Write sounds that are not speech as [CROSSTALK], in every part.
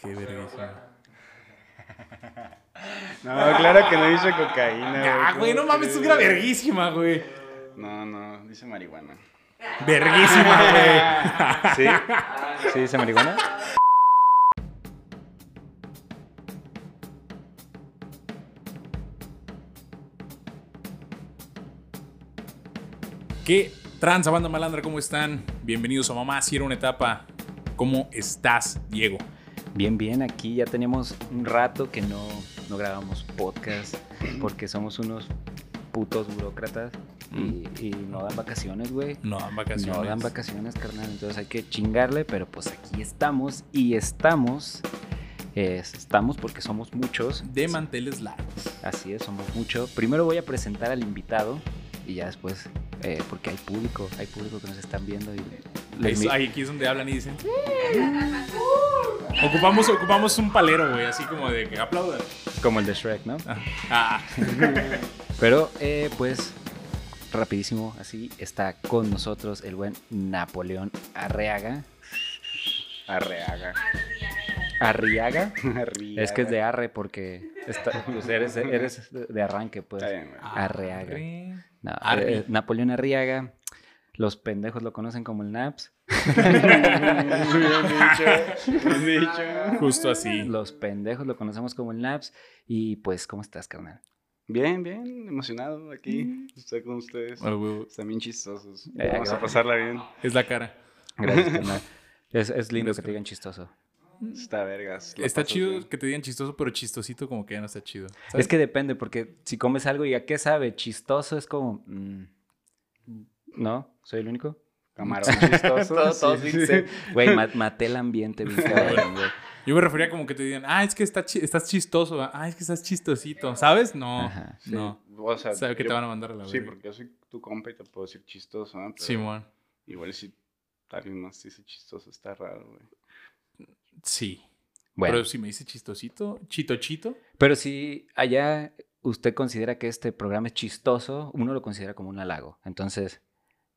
Qué vergüenza. [LAUGHS] No, claro que no dice cocaína. Ah, güey, no mames, es una verguísima, güey. No, no, dice marihuana. Verguísima, güey. [LAUGHS] ¿Sí? ¿Sí dice marihuana? ¿Qué tranza, banda malandra? ¿Cómo están? Bienvenidos a Mamá, si era una etapa. ¿Cómo estás, Diego? Bien, bien, aquí ya tenemos un rato que no, no grabamos podcast [CLEARS THROAT] porque somos unos putos burócratas y, y no dan vacaciones, güey. No dan vacaciones. No dan vacaciones, carnal. Entonces hay que chingarle, pero pues aquí estamos y estamos. es- estamos porque somos muchos. De manteles largos. Así es, somos muchos. Primero voy a presentar al invitado y ya después, eh, porque hay público, hay público que nos están viendo. Y Ahí, les mi- ahí aquí es donde hablan y dicen. [LAUGHS] Ocupamos, ocupamos un palero, güey, así como de que aplaudan. como el de Shrek, ¿no? Ah, [LAUGHS] Pero, eh, pues, rapidísimo, así está con nosotros el buen Napoleón Arreaga. Arreaga. Arriaga. Arriaga. Es que es de arre porque está- pues, eres, eres de arranque, pues. Bien, güey. Arreaga. arre. No, Arri. eh, Napoleón Arriaga. Los pendejos lo conocen como el Naps. Bien dicho. Bien dicho. Justo así. Los pendejos lo conocemos como el Naps. Y pues, ¿cómo estás, carnal? Bien, bien, emocionado aquí. Estoy con ustedes. Güey, Están bien chistosos. Eh, Vamos a pasarla bien. Es la cara. Gracias, carnal. [LAUGHS] Es, es lindo Gracias, que te digan chistoso. Está vergas. Está chido bien. que te digan chistoso, pero chistosito como que ya no está chido. Es que depende, porque si comes algo y a qué sabe, chistoso es como. mm, ¿No? ¿Soy el único? Camarón chistoso. Todos- todos sí, Güey, ma- maté el ambiente, bien [LAUGHS] cabrón, güey. Yo me refería como que te digan, ah, es que está chi- estás chistoso, ah, es que estás chistosito, ¿sabes? No, Ajá, sí. no. O sea, Sabe que yo- te van a mandar a la Sí, verga. porque yo soy tu compa y te puedo decir chistoso, ¿no? Pero Simón. Igual si alguien más dice chistoso, está raro, güey. Sí. Bueno, Pero si me dice chistosito, chito chito, pero si allá usted considera que este programa es chistoso, uno lo considera como un halago. Entonces,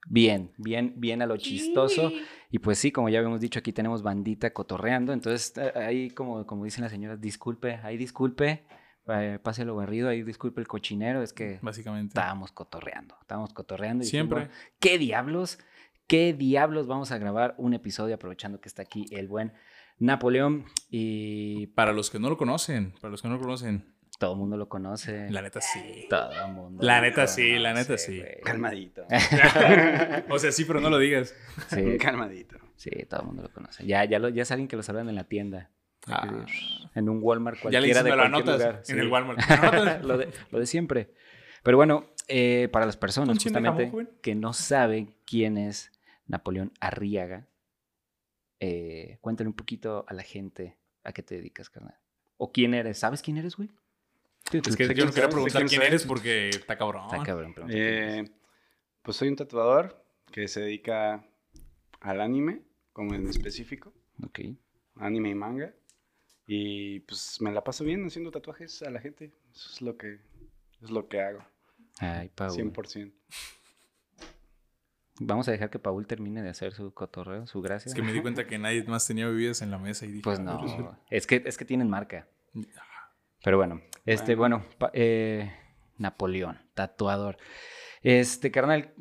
bien, bien, bien a lo chistoso. Y pues sí, como ya habíamos dicho, aquí tenemos bandita cotorreando. Entonces, eh, ahí, como, como dicen las señoras, disculpe, ahí disculpe, eh, pase lo barrido, ahí disculpe el cochinero, es que básicamente. estábamos cotorreando, estábamos cotorreando. y Siempre. dijimos, ¿Qué diablos? ¿Qué diablos vamos a grabar un episodio aprovechando que está aquí el buen Napoleón? Y Para los que no lo conocen, para los que no lo conocen, todo el mundo lo conoce. la neta sí. Todo el mundo. La lo neta sí, la neta sí. Calmadito. [LAUGHS] o sea, sí, pero no lo digas. Sí, [LAUGHS] Calmadito. sí, todo el mundo lo conoce. Ya, ya, lo, ya es alguien que lo saludan en la tienda. Ah, En un Walmart ya cualquiera le dices, de lo cualquier anotas lugar. en sí. el Walmart. [LAUGHS] ¿Me lo lo, de, lo de siempre. Pero bueno, eh, para las personas ¿Un chin de jamón, justamente que no saben quién es Napoleón Arriaga, eh, cuéntale un poquito a la gente a qué te dedicas, carnal. O quién eres. ¿Sabes quién eres, güey? Es que yo no quería preguntar quién eres porque está cabrón. Está cabrón. Eh, pues soy un tatuador que se dedica al anime, como en específico, Ok. anime y manga. Y pues me la paso bien haciendo tatuajes a la gente. Eso es lo que, es lo que hago, Ay, Paul. 100%. Vamos a dejar que Paul termine de hacer su cotorreo, su gracia. Es que me di cuenta que nadie más tenía bebidas en la mesa y dije, Pues ah, no, pero es que, es que tienen marca. Pero bueno, este, bueno, eh, Napoleón, tatuador. Este, carnal,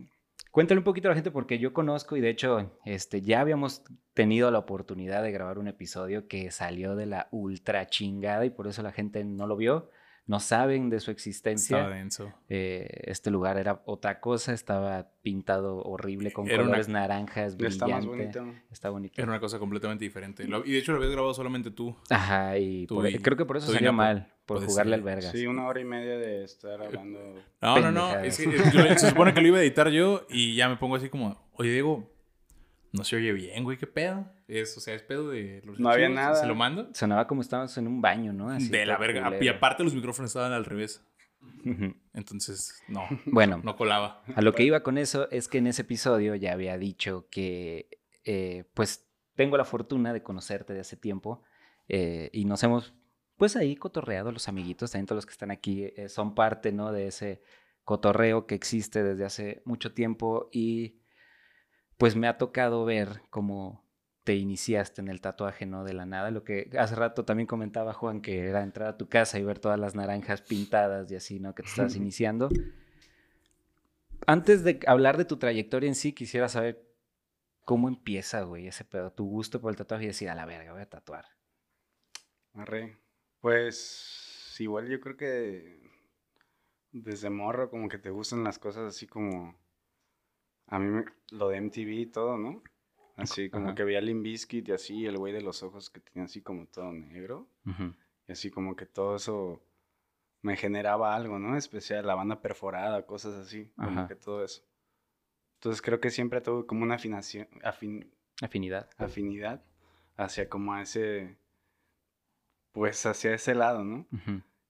cuéntale un poquito a la gente porque yo conozco y de hecho, este, ya habíamos tenido la oportunidad de grabar un episodio que salió de la ultra chingada y por eso la gente no lo vio, no saben de su existencia. Estaba denso. Eh, este lugar era otra cosa, estaba pintado horrible con Era una- colores naranjas, Ya está más brillante. bonito. Está bonito. Era una cosa completamente diferente. Lo- y de hecho lo habías grabado solamente tú. Ajá, y, Tú por- y- creo que por eso salió mal, por jugarle al vergas. Sí, una hora y media de estar hablando. No, no, no. Es que, es- yo- se supone que lo iba a editar yo y ya me pongo así como, oye, Diego, no se oye bien, güey, ¿qué pedo? Es, o sea, es pedo de los No había nada. ¿Se lo mando? Sonaba como estábamos en un baño, ¿no? Así de la verga. culero. Y aparte los micrófonos estaban al revés. Entonces, no, Bueno, no colaba. a lo que iba con eso es que en ese episodio ya había dicho que, eh, pues, tengo la fortuna de conocerte de hace tiempo eh, y nos hemos, pues, ahí cotorreado los amiguitos, también todos los que están aquí eh, son parte, ¿no? De ese cotorreo que existe desde hace mucho tiempo y, pues, me ha tocado ver como te iniciaste en el tatuaje, ¿no? De la nada. Lo que hace rato también comentaba Juan, que era entrar a tu casa y ver todas las naranjas pintadas y así, ¿no? Que te estabas iniciando. Antes de hablar de tu trayectoria en sí, quisiera saber cómo empieza, güey, ese pedo, tu gusto por el tatuaje y decir, a la verga, voy a tatuar. Arre. Pues igual yo creo que desde morro como que te gustan las cosas así como a mí me- lo de MTV y todo, ¿no? Así como Ajá. que veía Limp Bizkit y así el güey de los ojos que tenía así como todo negro y así como que todo eso me generaba algo, ¿no? Especial la banda perforada, cosas así, como que todo eso. Entonces creo que siempre tuve como una afinación, afin, Afinidad. afinidad hacia como a ese, pues hacia ese lado, ¿no?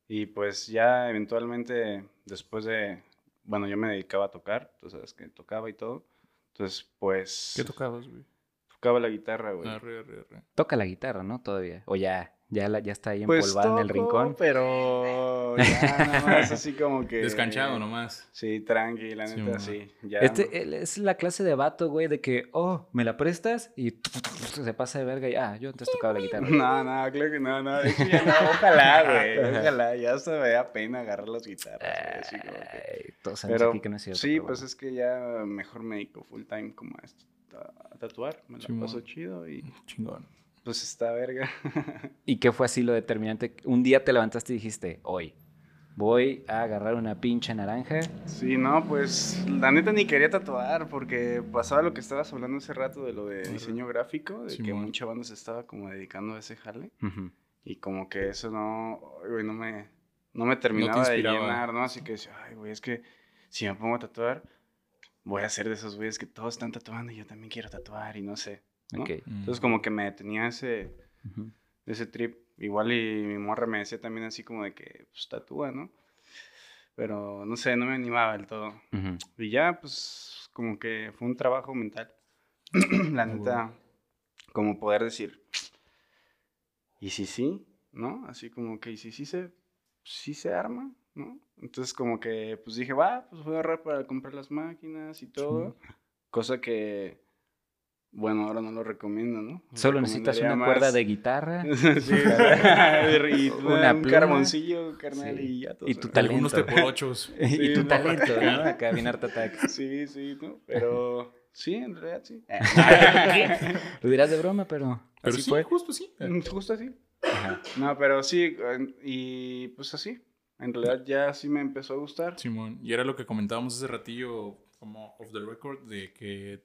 Y pues ya eventualmente, después de, bueno, yo me dedicaba a tocar, tú sabes que tocaba y todo. Entonces, pues, ¿Qué tocabas, güey? tocaba la guitarra, güey. Arre, arre, arre. Toca la guitarra, ¿no? Todavía. O ya, ya, la- ya está ahí Pues empolvada en el rincón. pero ya nada más [LAUGHS] así como que... Descanchado nomás. Sí, tranqui, la Sí, neta, mamá. sí. Ya, Este él es la clase de vato, güey, de que, oh, ¿me la prestas? Y se pasa de verga y, ah, yo antes tocaba la guitarra. [LAUGHS] No, no, claro que no, no, de hecho ya no, [LAUGHS] ojalá, güey, ojalá, ya hasta me da pena agarrar las guitarras, güey, así como que... Ay, todos sabemos Pero aquí que no es cierto. sí, pero pues bueno. es que ya mejor me dedico full time como a esto, a tatuar, me la Simón. paso chido y Chingón. Pues está verga. [LAUGHS] ¿Y qué fue así lo determinante? Un día te levantaste y dijiste, hoy voy a agarrar una pinche naranja. Sí, no, pues la neta ni quería tatuar porque pasaba lo que estabas hablando hace rato de lo de diseño gráfico, de que Simón. mucha banda se estaba como dedicando a ese jale y como que eso no, güey, no me, no me terminaba de llenar, ¿no? Así que decía, ay, güey, es que si me pongo a tatuar, voy a ser de esos güeyes que todos están tatuando y yo también quiero tatuar y no sé, ¿no? Ok. Entonces como que me tenía ese, ese trip. Igual y mi morra me decía también así como de que, pues, tatúa, ¿no? Pero, no sé, no me animaba del todo. Ujú. Y ya, pues, como que fue un trabajo mental. [CLEARS THROAT] La neta, como poder decir, ¿y si sí? ¿No? Así como que, ¿y si sí se, sí se arma? ¿No? Entonces como que, pues dije, va, pues voy a ahorrar para comprar las máquinas y todo. Cosa que, bueno, ahora no lo recomiendo, ¿no? Lo Solo necesitas una cuerda de [LAUGHS] guitarra sí, [LAUGHS] y Una un pluma. carboncillo, carnal, Sí. y ya todo. Y tu talento. Algunos te por ochos. [LAUGHS] y Sí, tu no, talento, ¿no? Acá bien Art Attack. Sí, sí, ¿no? Pero sí, en realidad sí. Lo dirás de broma, pero, Pero así sí, fue. justo sí. Mm, Justo así. Ajá. No, pero sí, y pues así. En realidad ya sí me empezó a gustar. Simón. Y era lo que comentábamos hace ratillo, como off the record, de que.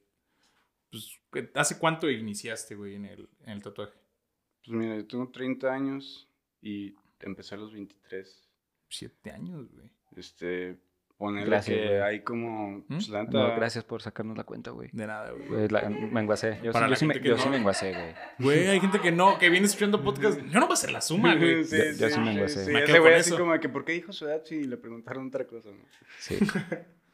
Pues, ¿hace cuánto iniciaste, güey, en el, en el tatuaje? Pues mira, yo tengo 30 años y empecé a los 23. Siete años, güey. Este, ponerle Gracias, que güey. hay como, pues la No, gracias por sacarnos la cuenta, güey. De nada, güey. Pues la- me enguacé. Yo, Para sí, yo sí me, gente que yo no- sí me enguacé, güey. Güey, hay gente que no, que viene escuchando podcast. Yo no voy a hacer la suma, güey. Sí, Yo- yo sí, sí me sí, enguacé. sí. Me Ese güey así como que, ¿por qué dijo su edad si le preguntaron otra cosa? no? Sí. [LAUGHS]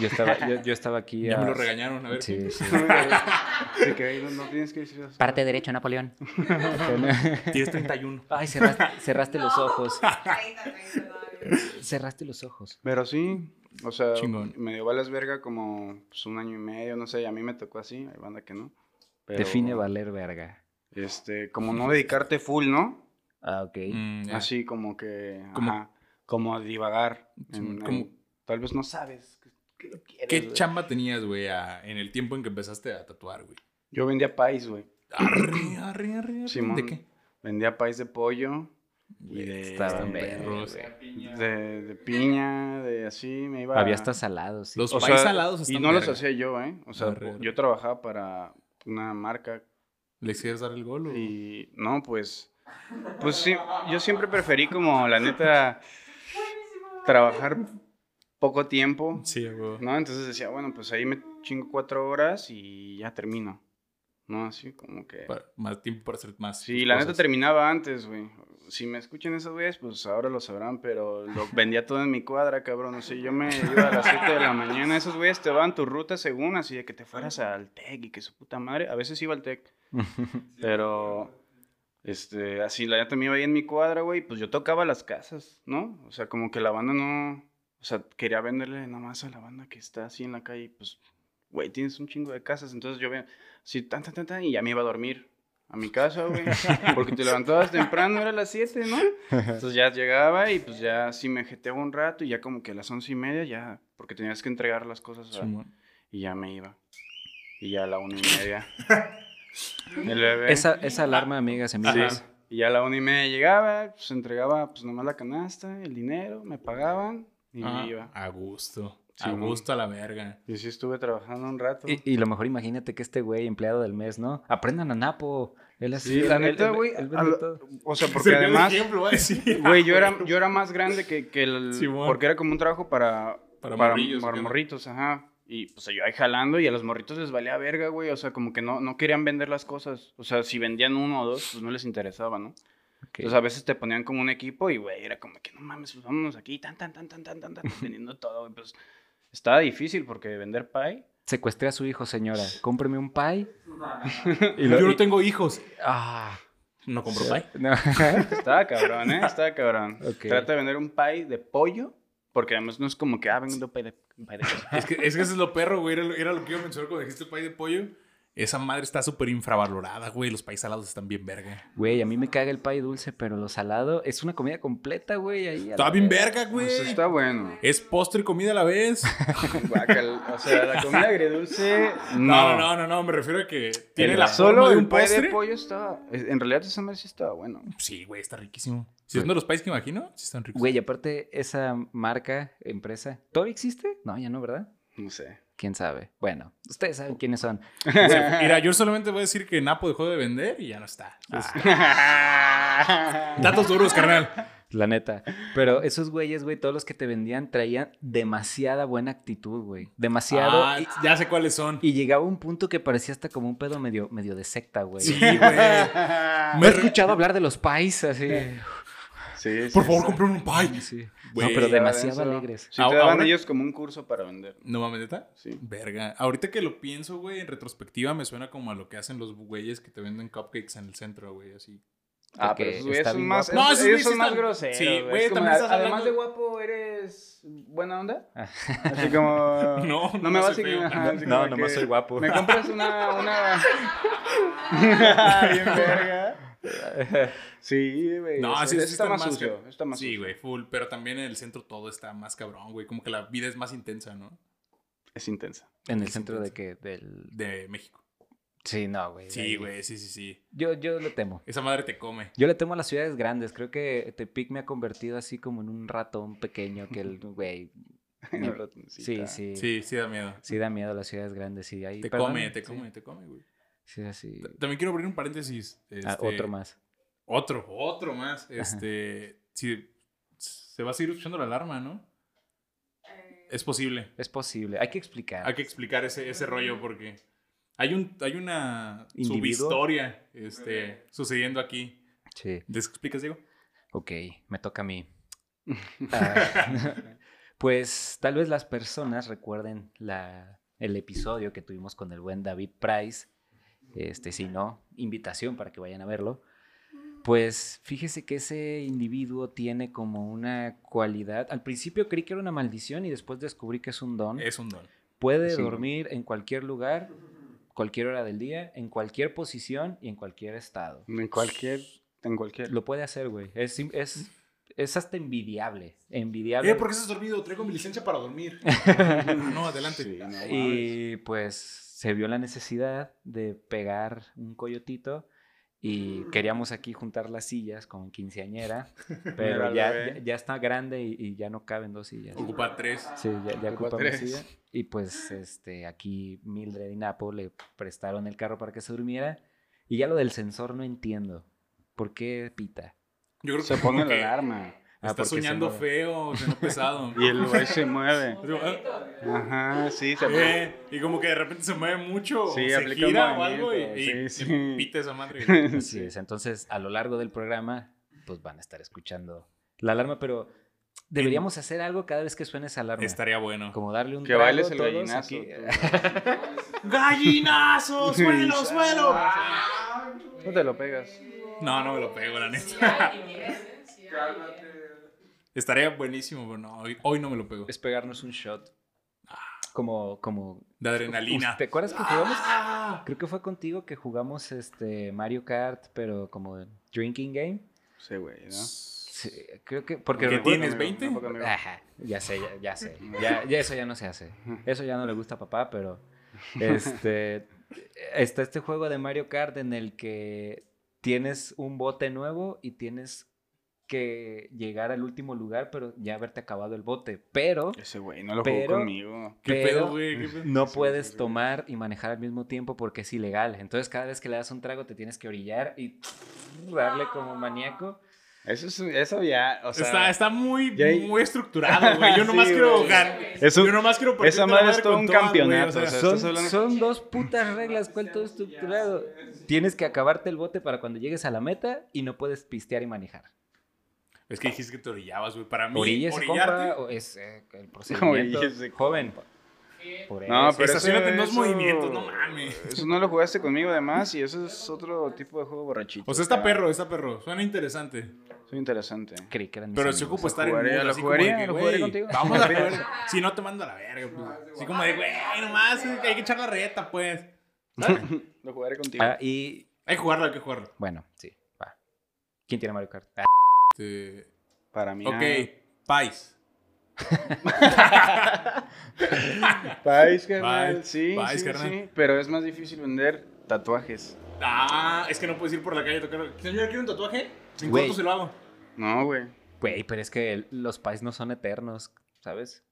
Yo estaba, yo, yo estaba [LAUGHS] aquí. Ya me lo regañaron, a ver. Sí, sí. [LAUGHS] Que ahí no, no tienes que decir eso. Parte derecho, Napoleón. [LAUGHS] Tienes 31. Ay, cerraste, cerraste los ojos. 30, 30, no, Cerraste los ojos. Pero sí, o sea, Chingón. me dio balas verga como pues, un año y medio, no sé, y a mí me tocó así, hay banda que no. Pero, Define valer verga. Este, como no dedicarte full, ¿no? Ah, ok. Mm. Así como que, Como- ajá, como a divagar. Sí, en- como- en- tal vez no sabes lo quieres. ¿Qué güey. chamba tenías, güey, en el tiempo en que empezaste a tatuar, güey? Yo vendía país, güey. Arre, arre, arre, arre. Simón. ¿De qué? Vendía país de pollo y de, Estaban de, perros. de, de piña, de así, me iba... Había hasta salados. sí. Los O sea, salados Y están no los hacía yo, ¿eh? O sea, Arre, arre. yo trabajaba para una marca ¿Le quieres dar el gol o...? Y no, pues, pues sí, yo siempre preferí como la neta trabajar poco tiempo, Sí, güey. ¿no? Entonces decía, bueno, pues ahí me chingo cuatro horas y ya termino, ¿no? Así como que... Pa- más tiempo para hacer más. Sí, tus la neta cosas. terminaba antes, güey. Si me escuchan esos güeyes, pues ahora lo sabrán, pero lo [LAUGHS] vendía todo en mi cuadra, cabrón. O sea, yo me iba a las 7 de la mañana. Esos güeyes te van tu ruta según, así de que te fueras al TEC y que su puta madre. A veces iba al TEC, [LAUGHS] pero este, así la neta me iba ahí en mi cuadra, güey. Pues yo tocaba las casas, ¿no? O sea, como que la banda no. O sea, quería venderle nada más a la banda que está así en la calle, pues güey, tienes un chingo de casas. Entonces yo veía, así, tan, tan, tan, tan, y ya me iba a dormir a mi casa, güey. [LAUGHS] Porque te levantabas temprano, era las 7, ¿no? Entonces ya llegaba y pues ya sí me jeteaba un rato y ya como que a las once y media ya, porque tenías que entregar las cosas a- y ya me iba. Y ya a la una y media. [LAUGHS] El bebé. Esa, esa alarma, amigas, amigos. Sí. Y ya a la una y media llegaba, pues entregaba pues nomás la canasta, el dinero, me pagaban y Ah, me iba. a gusto. a gusto a la verga. Y sí estuve trabajando un rato. Y, y lo mejor, imagínate que este güey, empleado del mes, ¿no? Aprendan a Napo. Él así. Sí, la neta, güey. O sea, [LAUGHS] porque además, ejemplo, decir. güey, yo era, yo era más grande que, que el... Porque era como un trabajo para... Para para morritos, ajá. Y pues yo ahí jalando y a los morritos les valía verga, güey. O sea, como que no, no querían vender las cosas. O sea, si vendían uno o dos, pues no les interesaba, ¿no? Ok. Entonces a veces te ponían como un equipo y, güey, era como que no mames, pues vámonos aquí, tan, tan, tan, tan, tan, tan, tan, [LAUGHS] vendiendo todo, güey. Pues estaba difícil porque vender pie. Secuestré a su hijo, señora. Cómpreme un pie. [LAUGHS] Y Yo lo- no y- tengo hijos. Ah. No compro pie. [LAUGHS] No. Estaba cabrón, ¿eh? Estaba cabrón. Ok. Trata de vender un pie de pollo, porque además no es como que, ah, vengo un pie de, pie de queso. Es que, es que ese es lo perro, güey. Era, lo- era lo que iba a mencionar cuando dijiste pie de pollo. Esa madre está súper infravalorada, güey. Los país salados están bien verga. Güey, a mí me caga el pie dulce, pero lo salado es una comida completa, güey. Ahí Está bien verga. verga, güey. Pues está bueno. Es postre y comida a la vez. [LAUGHS] Guacal. O sea, la comida agridulce, No, no. no, no, no. Me refiero a que tiene El- la solo forma de el un postre. de pollo estaba... En realidad esa madre sí estaba bueno. Sí, güey, está riquísimo. Si es uno de los países que imagino, sí están ricos. Güey, aparte, esa marca, empresa, ¿todavía existe? No, ya no, ¿verdad? No sé. ¿Quién sabe? Bueno, ustedes saben quiénes son. [LAUGHS] [LAUGHS] Mira, yo solamente voy a decir que Napo dejó de vender y ya no está. Ah. [LAUGHS] Datos duros, carnal. La neta. Pero esos güeyes, güey, todos los que te vendían traían demasiada buena actitud, güey. Demasiado. Ah, y, ya sé cuáles son. y llegaba un punto que parecía hasta como un pedo medio, medio de secta, güey. Sí, güey. Me he escuchado hablar de los pais así. Sí, sí, Por favor, sí. compren un pie. Sí. No, pero demasiado eso. alegres. Sí, te Ahora- daban ellos como un curso para vender. No mames, ¿neta? Sí. Verga. Ahorita que lo pienso, güey, en retrospectiva me suena como a lo que hacen los güeyes que te venden cupcakes en el centro, güey, así. Ah, pero esos güeyes son más. No, esos, ellos güeyes son más groseros. sí, güey. también estás además hablando- de guapo, ¿eres buena onda? [LAUGHS] Así como... [LAUGHS] No, no no me vas a [LAUGHS] No, nomás soy guapo. ¿Me compras una... una... Bien verga. [LAUGHS] Sí, güey. No, sí, sí está más sucio. Está más Sí, güey, full. Pero también en el centro todo está más cabrón, güey. Como que la vida es más intensa, ¿no? Es intensa. En el Es centro de que del. De México. Sí, no, güey. Sí, güey, sí, sí, sí. Yo, yo le temo. Esa madre te come. Yo le temo a las ciudades grandes. Creo que Tepic me ha convertido así como en un ratón pequeño que el [LAUGHS] güey. Sí, sí. Sí, sí da miedo. Sí da miedo a las ciudades grandes. Sí, ahí, Te perdón, come, te sí. come, te come, güey. Sí, así. T- También quiero abrir un paréntesis. Ah, este, otro más. Otro, otro más. Este, si se va a seguir escuchando la alarma, ¿no? Eh, Es posible. Es posible. Hay que explicar. Hay que explicar ese, ese rollo porque hay un hay una ¿Individuo? subhistoria este, sucediendo aquí. Sí. ¿Te explicas, Diego? Ok, me toca a mí. [LAUGHS] Ah, [LAUGHS] pues tal vez las personas recuerden la, el episodio que tuvimos con el buen David Price. Este, si no, invitación para que vayan a verlo. Pues fíjese que ese individuo tiene como una cualidad. Al principio creí que era una maldición y después descubrí que es un don. Es un don. Puede Sí. dormir en cualquier lugar, cualquier hora del día, en cualquier posición y en cualquier estado. En cualquier... En cualquier... Lo puede hacer, güey. Es, es, es hasta envidiable. Envidiable. Eh, ¿por qué estás dormido? Traigo mi licencia para dormir. [LAUGHS] no, adelante. Sí, no mames. Y pues se vio la necesidad de pegar un coyotito y queríamos aquí juntar las sillas con quinceañera, [LAUGHS] pero ya, ya, ya está grande y, y ya no caben dos sillas. Ocupa tres. Sí, ya, ya Ocupa ocupa una tres. silla. Y pues este, aquí Mildred y Napo le prestaron el carro para que se durmiera. Y ya lo del sensor no entiendo. ¿Por qué pita? Yo creo Se que pone como la alarma. Ah, Está soñando mueve. feo, no pesado. [LAUGHS] Y el güey se mueve. [LAUGHS] Ajá, sí, se mueve. eh, y como que de repente se mueve mucho, Sí, se gira o algo y, y sí, y sí. [LAUGHS] pita esa madre. Así es. Entonces, a lo largo del programa, pues van a estar escuchando la alarma, pero deberíamos hacer algo cada vez que suene esa alarma. Estaría bueno. Como darle un Que trago bailes el gallinazo. aquí. ¡Gallinazo! ¡Suelo, suelo! No te lo pegas. No, no me lo pego, la sí neta. hay, y miren, ¿eh? Sí hay. Estaría buenísimo, pero no, hoy, hoy no me lo pego. Es pegarnos un shot. como, como... De adrenalina. ¿Te acuerdas que jugamos? Ah. Creo que fue contigo que jugamos este Mario Kart, pero como drinking game. Sí, güey, ¿no? Sí, creo que... Porque ¿Qué recuerdo- tienes, Amigo, 20? tampoco, amigo. Ajá, ya sé, ya, ya sé. [LAUGHS] Ya, ya eso ya no se hace. Eso ya no le gusta a papá, pero este [LAUGHS] está este juego de Mario Kart en el que tienes un bote nuevo y tienes que llegar al último lugar, pero ya haberte acabado el bote. Pero Ese güey no lo Pero- jugó conmigo. ¿Qué pero pedo, güey? ¿Qué pedo? no Sí, puedes sí, tomar y manejar al mismo tiempo porque es ilegal. Entonces cada vez que le das un trago te tienes que orillar y [LAUGHS] darle como maníaco. Eso, es, eso ya, o sea... está, está muy, ya hay- muy estructurado, [LAUGHS] güey. Yo nomás Sí, quiero güey. ganar. Es un- Yo nomás quiero esa madre es todo con un todas, campeonato, o sea, Son, hablando- son dos putas reglas, ¿cuál todo estructurado? Tienes que acabarte el bote para cuando llegues a la meta y no puedes pistear y manejar. Es que dijiste que te orillabas, güey. Para mí, Orilla orillarte... es eh, el [LAUGHS] procedimiento. Joven. Por No, eso. pero Estacionate en dos eso- movimientos, no mames. Eso no lo jugaste conmigo además y eso es otro tipo de juego borrachito. O sea, está perro, está perro. Suena interesante. Soy interesante. Creí que eran mis Pero si amigos. ocupo estar en jugaría, mood, lo así como de jugaría, que, lo jugaría güey, contigo. Vamos a [LAUGHS] jugar. Si no te mando a la verga, pues. Así como de, güey, nomás hay que echar la reta, pues. [LAUGHS] Lo jugaré contigo. Ah, y Hay que jugarlo, hay que jugarlo. bueno, sí, va. ¿Quién tiene Mario Kart? Ah, Este, Para mí. Ok, Pais. [LAUGHS] Pais, carnal. Pais, Sí, Pais, sí, carnal. sí. Pero es más difícil vender tatuajes. Ah, es que no puedes ir por la calle a tocar. Señor, ¿quiere un tatuaje? En Güey. corto se lo hago. No, güey. Güey, pero es que el- los pais no son eternos, ¿sabes?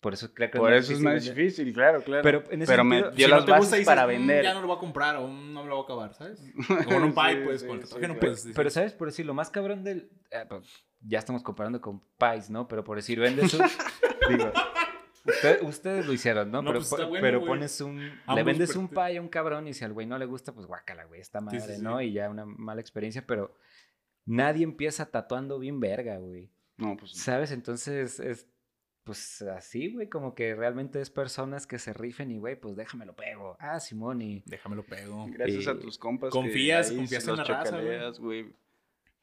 Por eso creo que Por eso es más vender. difícil, claro, claro. Pero en ese Pero me sentido, dio Si las no bases dices, para "Mm, vender. Ya no lo voy a comprar o "Mm, no me lo voy a acabar, ¿sabes? [LAUGHS] Como en un pie, Sí, pues, sí, con sí, no puedes decir. Pero, ¿sabes? Por decir, lo más cabrón del... ah, pues, ya estamos comparando con Pais, ¿no? Pero por decir, vendes un... [LAUGHS] digo, usted- ustedes lo hicieron, ¿no? No, pero pues, está bueno, pero pones un... le Ambos vendes un pie a un cabrón y si al güey no le gusta, pues guácala, güey, esta madre. ¿no? Y ya una mala experiencia, pero nadie empieza tatuando bien verga, güey. No, pues. ¿Sabes? Entonces es... Pues así, güey, como que realmente es personas que se rifen y, güey, pues déjamelo pego. Ah, Simón, y... Déjamelo pego. Gracias a tus compas. Confías- que confías en la raza, güey.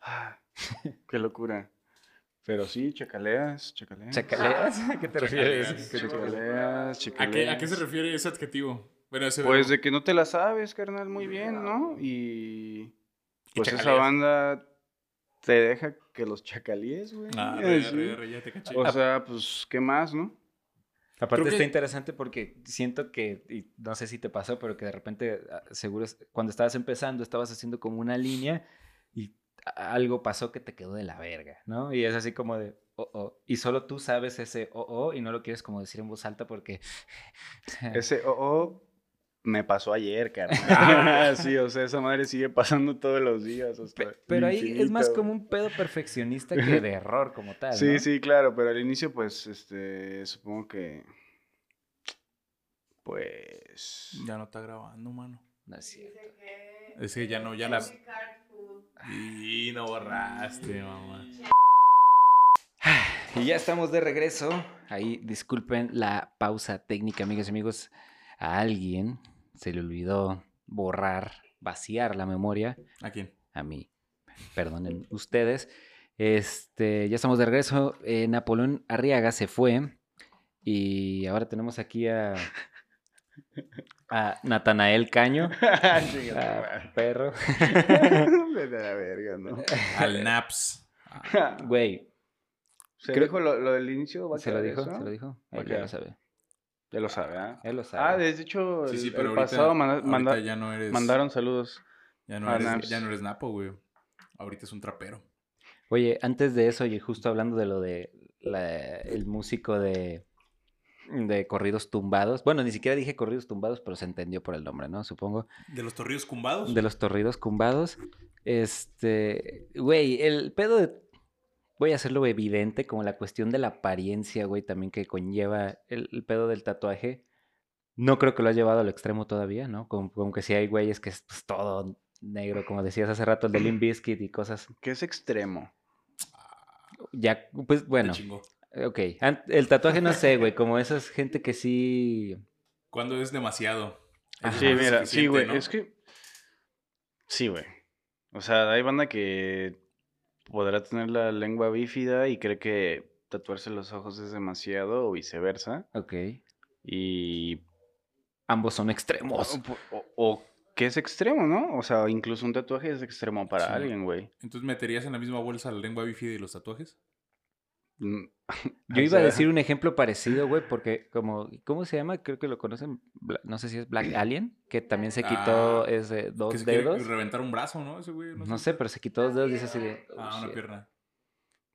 Ah, [LAUGHS] qué locura. Pero sí, chacaleas, chacaleas. ¿Chacaleas? [LAUGHS] ¿A qué te refieres? Chacaleas, ¿Qué te- Chacaleas, ¿A qué. ¿A qué se refiere ese adjetivo? Bueno, ese Pues verbo. de que no te la sabes, carnal, muy bien, ¿no? Y pues esa banda te deja que los chacalíes, güey. Ah, Eh, re, sí. re, re, ya te caché. O sea, pues, ¿qué más, no? Aparte Creo está que- interesante porque siento que, y no sé si te pasó, pero que de repente, ah, seguro, cuando estabas empezando, estabas haciendo como una línea y a- algo pasó que te quedó de la verga, ¿no? Y es así como de, oh, oh, y solo tú sabes ese oh, oh, y no lo quieres como decir en voz alta porque... Ese oh, oh me pasó ayer, carnal. [LAUGHS] sí, o sea, esa madre sigue pasando todos los días. hasta Pe- pero ahí es más como un pedo perfeccionista que de [LAUGHS] error como tal, Sí, ¿no? sí, claro, pero al inicio, pues, este, supongo que, pues, Ya no está grabando, mano. No es cierto. Es que ya no, ya Food. Y no borraste, mamá. [SIGHS] Y ya estamos de regreso. Ahí disculpen la pausa técnica, amigas y amigos. A alguien se le olvidó borrar, vaciar la memoria. ¿A quién? A mí, perdonen ustedes. Este, ya estamos de regreso. Eh, Napoleón Arriaga se fue. Y ahora tenemos aquí a, a Natanael Caño. [LAUGHS] a perro. [LAUGHS] Vete a la verga, ¿no? [LAUGHS] Al Naps. Güey, ¿Se Creo- dijo lo, lo del inicio? ¿Va a se lo dijo, se lo dijo. Él ya lo sabe. Ya lo sabe, ¿ah? Él lo sabe. Ah, de hecho, Sí, el, sí, el pero ahorita, pasado manda- ahorita manda- ya no eres. mandaron saludos. Ya no a eres, ya no eres Napo, güey. Ahorita es un trapero. Oye, antes de eso, y justo hablando de lo de la- el músico de, de corridos tumbados. Bueno, ni siquiera dije corridos tumbados, pero se entendió por el nombre, ¿no? Supongo. ¿De los torrillos cumbados? De los corridos tumbados. Este, güey, el pedo de... Voy a hacerlo evidente, como la cuestión de la apariencia, güey, también que conlleva el, el pedo del tatuaje. No creo que lo has llevado al extremo todavía, ¿no? Como, como que sí hay güeyes que es pues, todo negro, como decías hace rato, el de Limp Bizkit y cosas. Que es extremo. Ya, pues bueno. Ok, el tatuaje no sé, güey, como esa es gente que sí... ¿Cuándo es demasiado? Sí, mira, sí, güey. ¿no? Es que. Sí, güey. O sea, hay banda que podrá tener la lengua bífida y cree que tatuarse los ojos es demasiado o viceversa. Ok. Y... Ambos son extremos. O, o- o que es extremo, ¿no? O sea, incluso un tatuaje es extremo para Sí. alguien, güey. Entonces, ¿meterías en la misma bolsa la lengua bífida y los tatuajes? Mm, [LAUGHS] Yo o iba a decir un ejemplo parecido, güey, porque como, ¿cómo se llama? Creo que lo conocen, no sé si es Black Alien, que también se quitó Ah, ese, que dos se quiere dedos. reventar un brazo, ¿no? Ese güey. No sé, pero se quitó dos dedos y dice así de... oh, Ah, una shit. pierna.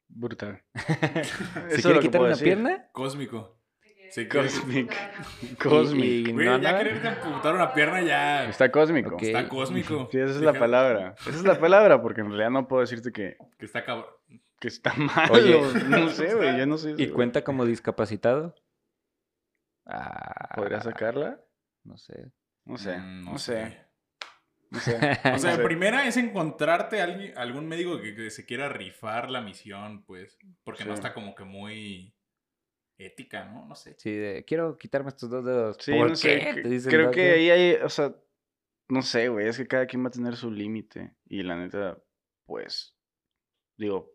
Brutal. [LAUGHS] [LAUGHS] ¿Se quiere quitar una pierna? Cósmico. Sí, Cosmic. y Güey, no ya quererte amputar una pierna ya Está cósmico. Está cósmico. Sí, esa es la palabra. Esa es la palabra, porque en realidad no puedo decirte que, Que está cabrón. Que está [LAUGHS] mal. Oye. o no sé, [LAUGHS] güey. Yo no sé. ¿Y cuenta como discapacitado? Ah, ¿Podría sacarla? No sé. No sé. Mm, no sé. No sé. [LAUGHS] O sea, No sé. primera es encontrarte a alguien, algún médico que, que se quiera rifar la misión, pues. Porque no está como que muy ética, ¿no? No sé. Sí, de, quiero quitarme estos dos dedos. Sí, ¿Por no sé. qué? Te el Creo que ahí hay, o sea, no sé, güey. Es que cada quien va a tener su límite. Y la neta, pues, digo,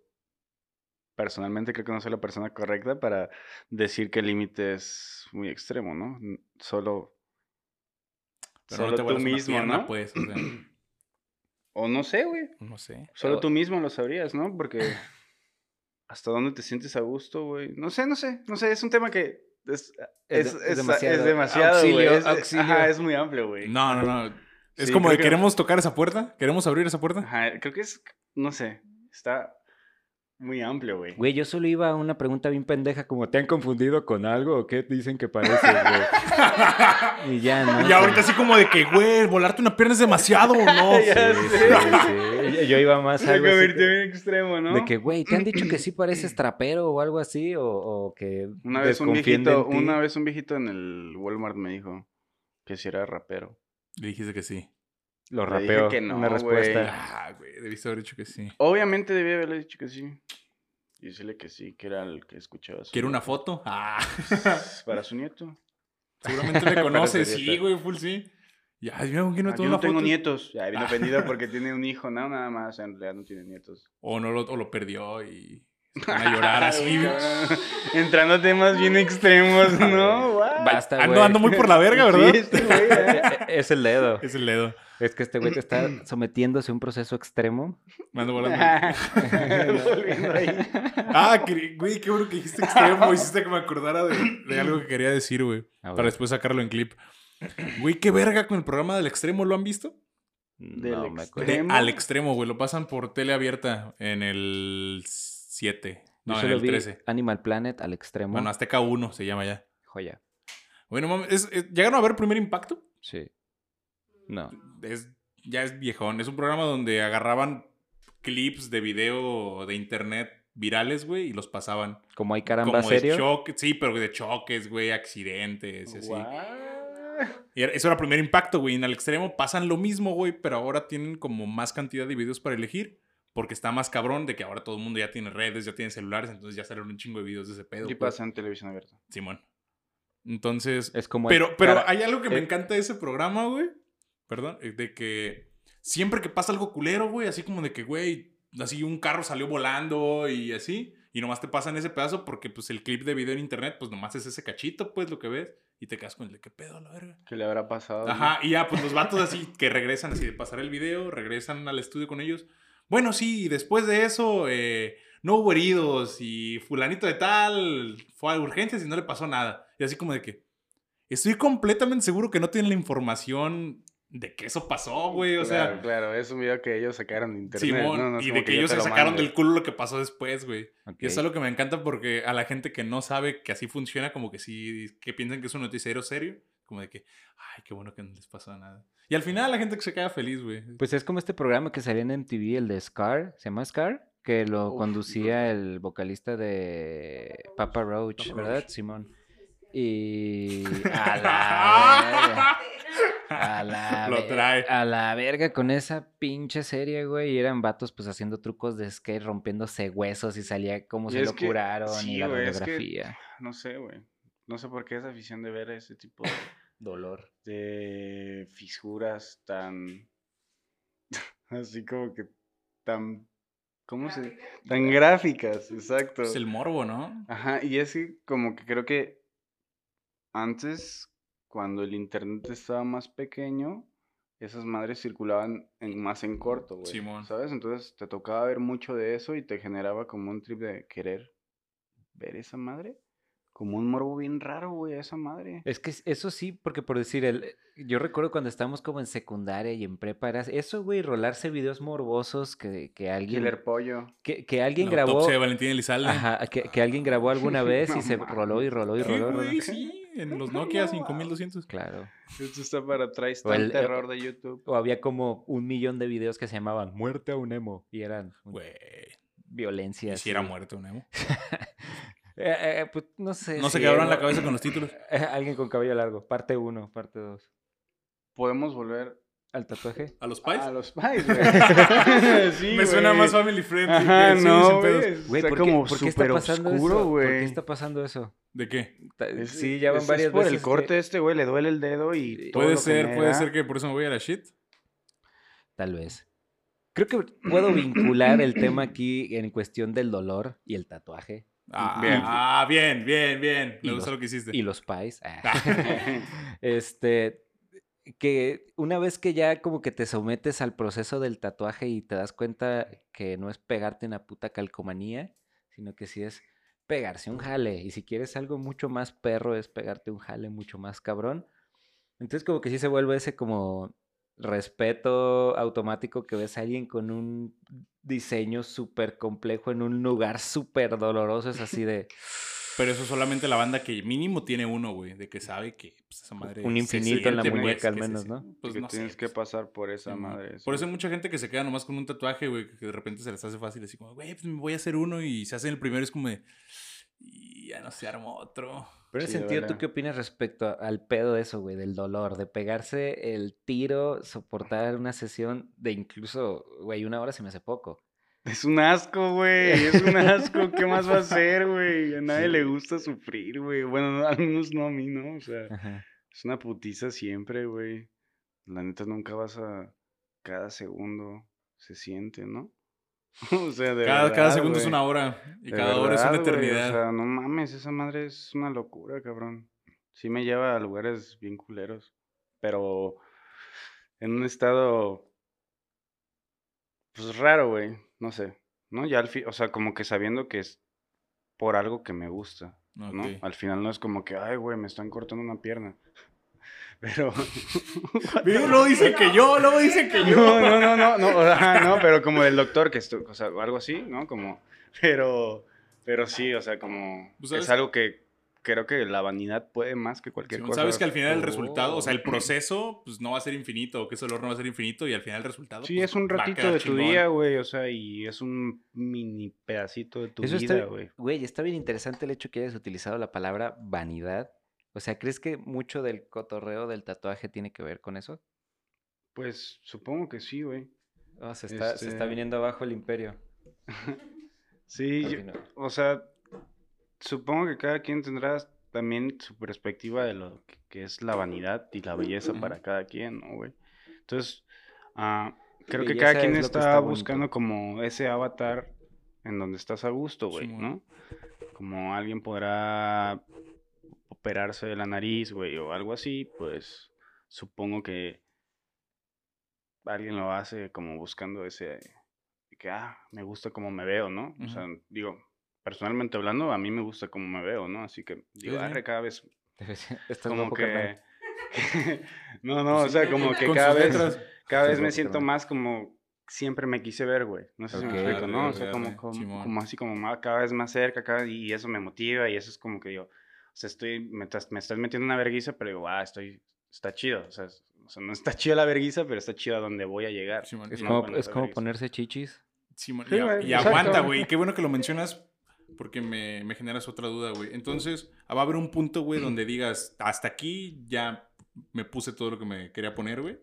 personalmente creo que no soy la persona correcta para decir que el límite es muy extremo, ¿no? Solo, Pero no solo te tú mismo, pierna, ¿no? pues. O sea, [CLEARS THROAT] O no sé, güey. no sé. Solo tú mismo lo sabrías, ¿no? Porque [LAUGHS] hasta dónde te sientes a gusto, güey. No sé, no sé, no sé, es un tema que es, Es es, es demasiado. demasiado, güey. Auxilio, Es, ajá, es muy amplio, güey. No, no, no. Es Sí, como de que- queremos tocar esa puerta, queremos abrir esa puerta. Ajá, creo que es, no sé, está muy amplio, güey. Güey, yo solo iba a una pregunta bien pendeja, como ¿te han confundido con algo o qué dicen que pareces, güey? [LAUGHS] y ya, ¿no? Y ahorita así como de que, güey, volarte una pierna es demasiado o no. [LAUGHS] Ya Sí, sé. sí, sí. Yo iba más a algo así convirtió que- bien extremo, ¿no? de que, güey, ¿te han dicho que sí [CLEARS THROAT] pareces trapero o algo así? O, o que Una vez un viejito, una vez un viejito en el Walmart me dijo que si era rapero. Le dijiste que sí. Lo rapeo, que no, una respuesta. Ah, güey, debiste haber dicho que sí. Obviamente debía haberle dicho que sí. Y decirle que sí, que era el que escuchaba. su ¿Quiere una foto? Ah, [LAUGHS] Para su nieto. seguramente le [LAUGHS] conoces. Parecería Sí, güey, full sí. Ya, mira, ¿con quién no Ah, tomó yo no tengo foto? nietos. Ya Ah. [LAUGHS] ofendido porque tiene un hijo, no, nada más. En realidad no tiene nietos. O, no lo, o lo perdió y van a llorar así. Entrando a temas bien extremos, ¿no? Basta, ando, güey. ando muy por la verga, ¿verdad? Sí, este güey, ¿eh? [LAUGHS] es el dedo. Es el dedo. Es que este güey te está [CLEARS THROAT] sometiéndose a un proceso extremo. Me ando volando. Volviendo ahí. [LAUGHS] Ah, güey, qué bueno que dijiste extremo. Hiciste que me acordara de, de algo que quería decir, güey. Para después sacarlo en clip. Güey, qué verga con el programa del extremo. ¿Lo han visto? Del No me acuerdo. De ¿Extremo? al extremo, güey. Lo pasan por tele abierta en el 7. Yo No, en solo el vi 13. Animal Planet al extremo. Bueno, Azteca 1 se llama ya. Joya. Bueno, mames, ¿es- es- ¿llegaron a ver Primer Impacto? Sí. No. Es, ya es viejón. Es un programa donde agarraban clips de video de internet virales, güey, y los pasaban. Como hay caramba como de serio. choque, sí, pero de choques, güey, accidentes, y así. Y era- eso era primer impacto, güey. En el extremo pasan lo mismo, güey, pero ahora tienen como más cantidad de videos para elegir. Porque está más cabrón de que ahora todo el mundo ya tiene redes, ya tiene celulares, entonces ya salen un chingo de videos de ese pedo. Y pues. pasa en televisión abierta. Simón. Entonces. Es como Pero, pero cara- hay algo que me eh. encanta de ese programa, güey. Perdón, eh, de que siempre que pasa algo culero, güey, así como de que, güey, así un carro salió volando y así, y nomás te pasan ese pedazo porque, pues, el clip de video en internet, pues, nomás es ese cachito, pues, lo que ves, y te quedas con el de qué pedo, la verga. ¿Qué le habrá pasado? no? Ajá, y ya, pues, los vatos así que regresan así de pasar el video, regresan al estudio con ellos. Bueno, sí, después de eso, eh, no hubo heridos y fulanito de tal fue a urgencias y no le pasó nada. Y así como de que, estoy completamente seguro que no tienen la información de que eso pasó, güey, o sea... Claro, claro, es un video que ellos sacaron de internet. Simón, ¿no? Y de que, ellos se lo sacaron del culo lo que pasó después, güey. Y eso es algo que me encanta porque a la gente que no sabe que así funciona, como que sí, que piensan que es un noticiero serio, como de que, ay, qué bueno que no les pasó nada. Y al final la gente que se queda feliz, güey. Pues es como este programa que salía en MTV, el de Scar, ¿se llama Scar? Que lo Uf, conducía el vocalista de Papa Roach, Papa ¿verdad, Roach. Simón? Y [LAUGHS] a la verga, a la, Lo trae. a la verga con esa pinche serie, güey. Y eran vatos pues haciendo trucos de skate, rompiéndose huesos y salía cómo Y se lo que- curaron y sí, la güey, es que- radiografía. No sé, güey. No sé por qué esa afición de ver ese tipo de, Dolor. de fisuras tan. [LAUGHS] así como que tan. ¿Cómo se.? Tan gráficas, exacto. Es el morbo, ¿no? Ajá, y es que como que creo que antes, cuando el internet estaba más pequeño, esas madres circulaban en, más en corto, güey. Simón. ¿Sabes? Entonces te tocaba ver mucho de eso y te generaba como un trip de querer ver esa madre. Como un morbo bien raro, güey, a esa madre. Es que eso sí, porque por decir, el, yo recuerdo cuando estábamos como en secundaria y en prepa, era eso, güey, rolarse videos morbosos que, que alguien... Killer pollo. Que, que alguien La grabó... de Valentín Elizalde. Ajá, que, que alguien grabó alguna [LAUGHS] vez y No se roló y roló y Sí, roló. y roló. güey, sí, en los Nokia 5200. Claro. Esto está para O el- terror de YouTube. O había como un millón de videos que se llamaban Muerte a un emo y eran un- Güey, violencia. y si era muerto, ¿no? [LAUGHS] Eh, eh, pues no sé. No se quedaron la cabeza con los títulos. [LAUGHS] Eh, Alguien con cabello largo. Parte 1, parte 2. Podemos volver ¿Al tatuaje? [LAUGHS] ¿A los Pies? a los Pies, güey. [LAUGHS] Sí, Me suena güey. más family friendly. Ajá, que sí, no, güey. Güey, Está ¿por qué, como por qué está súper pasando oscuro, eso? ¿Por qué güey. está pasando eso? ¿De qué? Es- sí, ya van varias es por veces. el corte que- este, güey, le duele el dedo y todo Puede lo ser, puede ser que por eso me voy a la shit. Tal vez. Creo que puedo vincular el tema aquí en cuestión del dolor y el tatuaje. Ah, Bien. ah, bien, bien, bien. Y Me gusta los- lo que hiciste. Y los pies. Ah. [LAUGHS] este, que una vez que ya como que te sometes al proceso del tatuaje y te das cuenta que no es pegarte una puta calcomanía, sino que sí es pegarse un jale. Y si quieres algo mucho más perro, es pegarte un jale mucho más cabrón. Entonces como que sí se vuelve ese como respeto automático que ves a alguien con un diseño súper complejo en un lugar súper doloroso. Es así de... Pero eso solamente la banda que mínimo tiene uno, güey, de que sabe que pues, esa madre. Un infinito en la muñeca, pues, al se menos. ¿no? Pues que no tienes sé, que pues, pasar por esa sí, madre. Por eso hay mucha gente que se queda nomás con un tatuaje, güey, que de repente se les hace fácil, así como, güey, pues me voy a hacer uno y se hacen el primero, es como de. Y ya no se armó otro. Pero en Sí, ese sentido, ¿tú qué opinas respecto a- al pedo de eso, güey? Del dolor, de pegarse el tiro, soportar una sesión de incluso, güey, una hora se me hace poco. Es un asco, güey. [LAUGHS] Es un asco. ¿Qué más va a hacer, güey? A nadie le gusta sufrir, güey. Bueno, no, al menos no a mí, ¿no? O sea, Ajá. es una putiza siempre, güey. La neta nunca vas a... Cada segundo se siente, ¿no? [LAUGHS] o sea, de Cada, cada verdad, segundo es una hora y De cada hora es una eternidad. O sea, no mames, esa madre es una locura, cabrón. Sí me lleva a lugares bien culeros. Pero en un estado. Pues raro, güey. No sé. ¿No? Ya al fin. O sea, como que sabiendo que es por algo que me gusta. ¿no? Al final no es como que, ay, güey, me están cortando una pierna. Pero. [LAUGHS] Luego dicen que yo, luego dicen que yo. No, no, no, no, no, pero como del doctor, que esto, o sea, algo así, ¿no? Como, pero, pero sí, o sea, como, Pues, ¿sabes? es algo que creo que la vanidad puede más que cualquier Simón, cosa. Sabes que al final el Oh. resultado, o sea, el proceso, pues no va a ser infinito, o que ese dolor no va a ser infinito, y al final el resultado. Sí, pues, es un ratito de tu día, güey, o sea, y es un mini pedacito de tu Eso vida, güey. güey, está bien interesante el hecho que hayas utilizado la palabra vanidad. O sea, ¿crees que mucho del cotorreo del tatuaje tiene que ver con eso? Pues supongo que sí, güey. Oh, se, está, se está Este- viniendo abajo el imperio. [LAUGHS] Sí, yo- o sea, supongo que cada quien tendrá también su perspectiva de lo que, que es la vanidad y la belleza para cada quien, ¿no, güey? Entonces, ah, creo que cada quien es lo que está, bonito. buscando como ese avatar en donde estás a gusto, güey. ¿no? Como alguien podrá operarse de la nariz, güey, o algo así, pues supongo que alguien lo hace como buscando ese que ah, me gusta cómo me veo, ¿no? O sea, digo, personalmente hablando, a mí me gusta cómo me veo, ¿no? Así que digo, arre, cada vez [LAUGHS] Estás como que carnal. [LAUGHS] No, no, o sea, como [LAUGHS] que cada vez letras. cada vez me siento carnal. más como siempre me quise ver, güey. No sé si Ok, me explico, ¿no? O sea, como, como, como así como más- cada vez más cerca, cada, y eso me motiva y eso es como que yo, o sea, estoy, me estás, me estás metiendo una verguiza, pero digo, ah, estoy, está chido, o sea, es- o sea, no está chido la verguiza, pero está chido a donde voy a llegar. Simón, Es no, como, es como ponerse chichis. Sí, y, güey, y aguanta, güey. Qué bueno que lo mencionas porque me, me generas otra duda, güey. Entonces, va a haber un punto, güey, donde [CLEARS THROAT] digas, hasta aquí ya me puse todo lo que me quería poner, güey.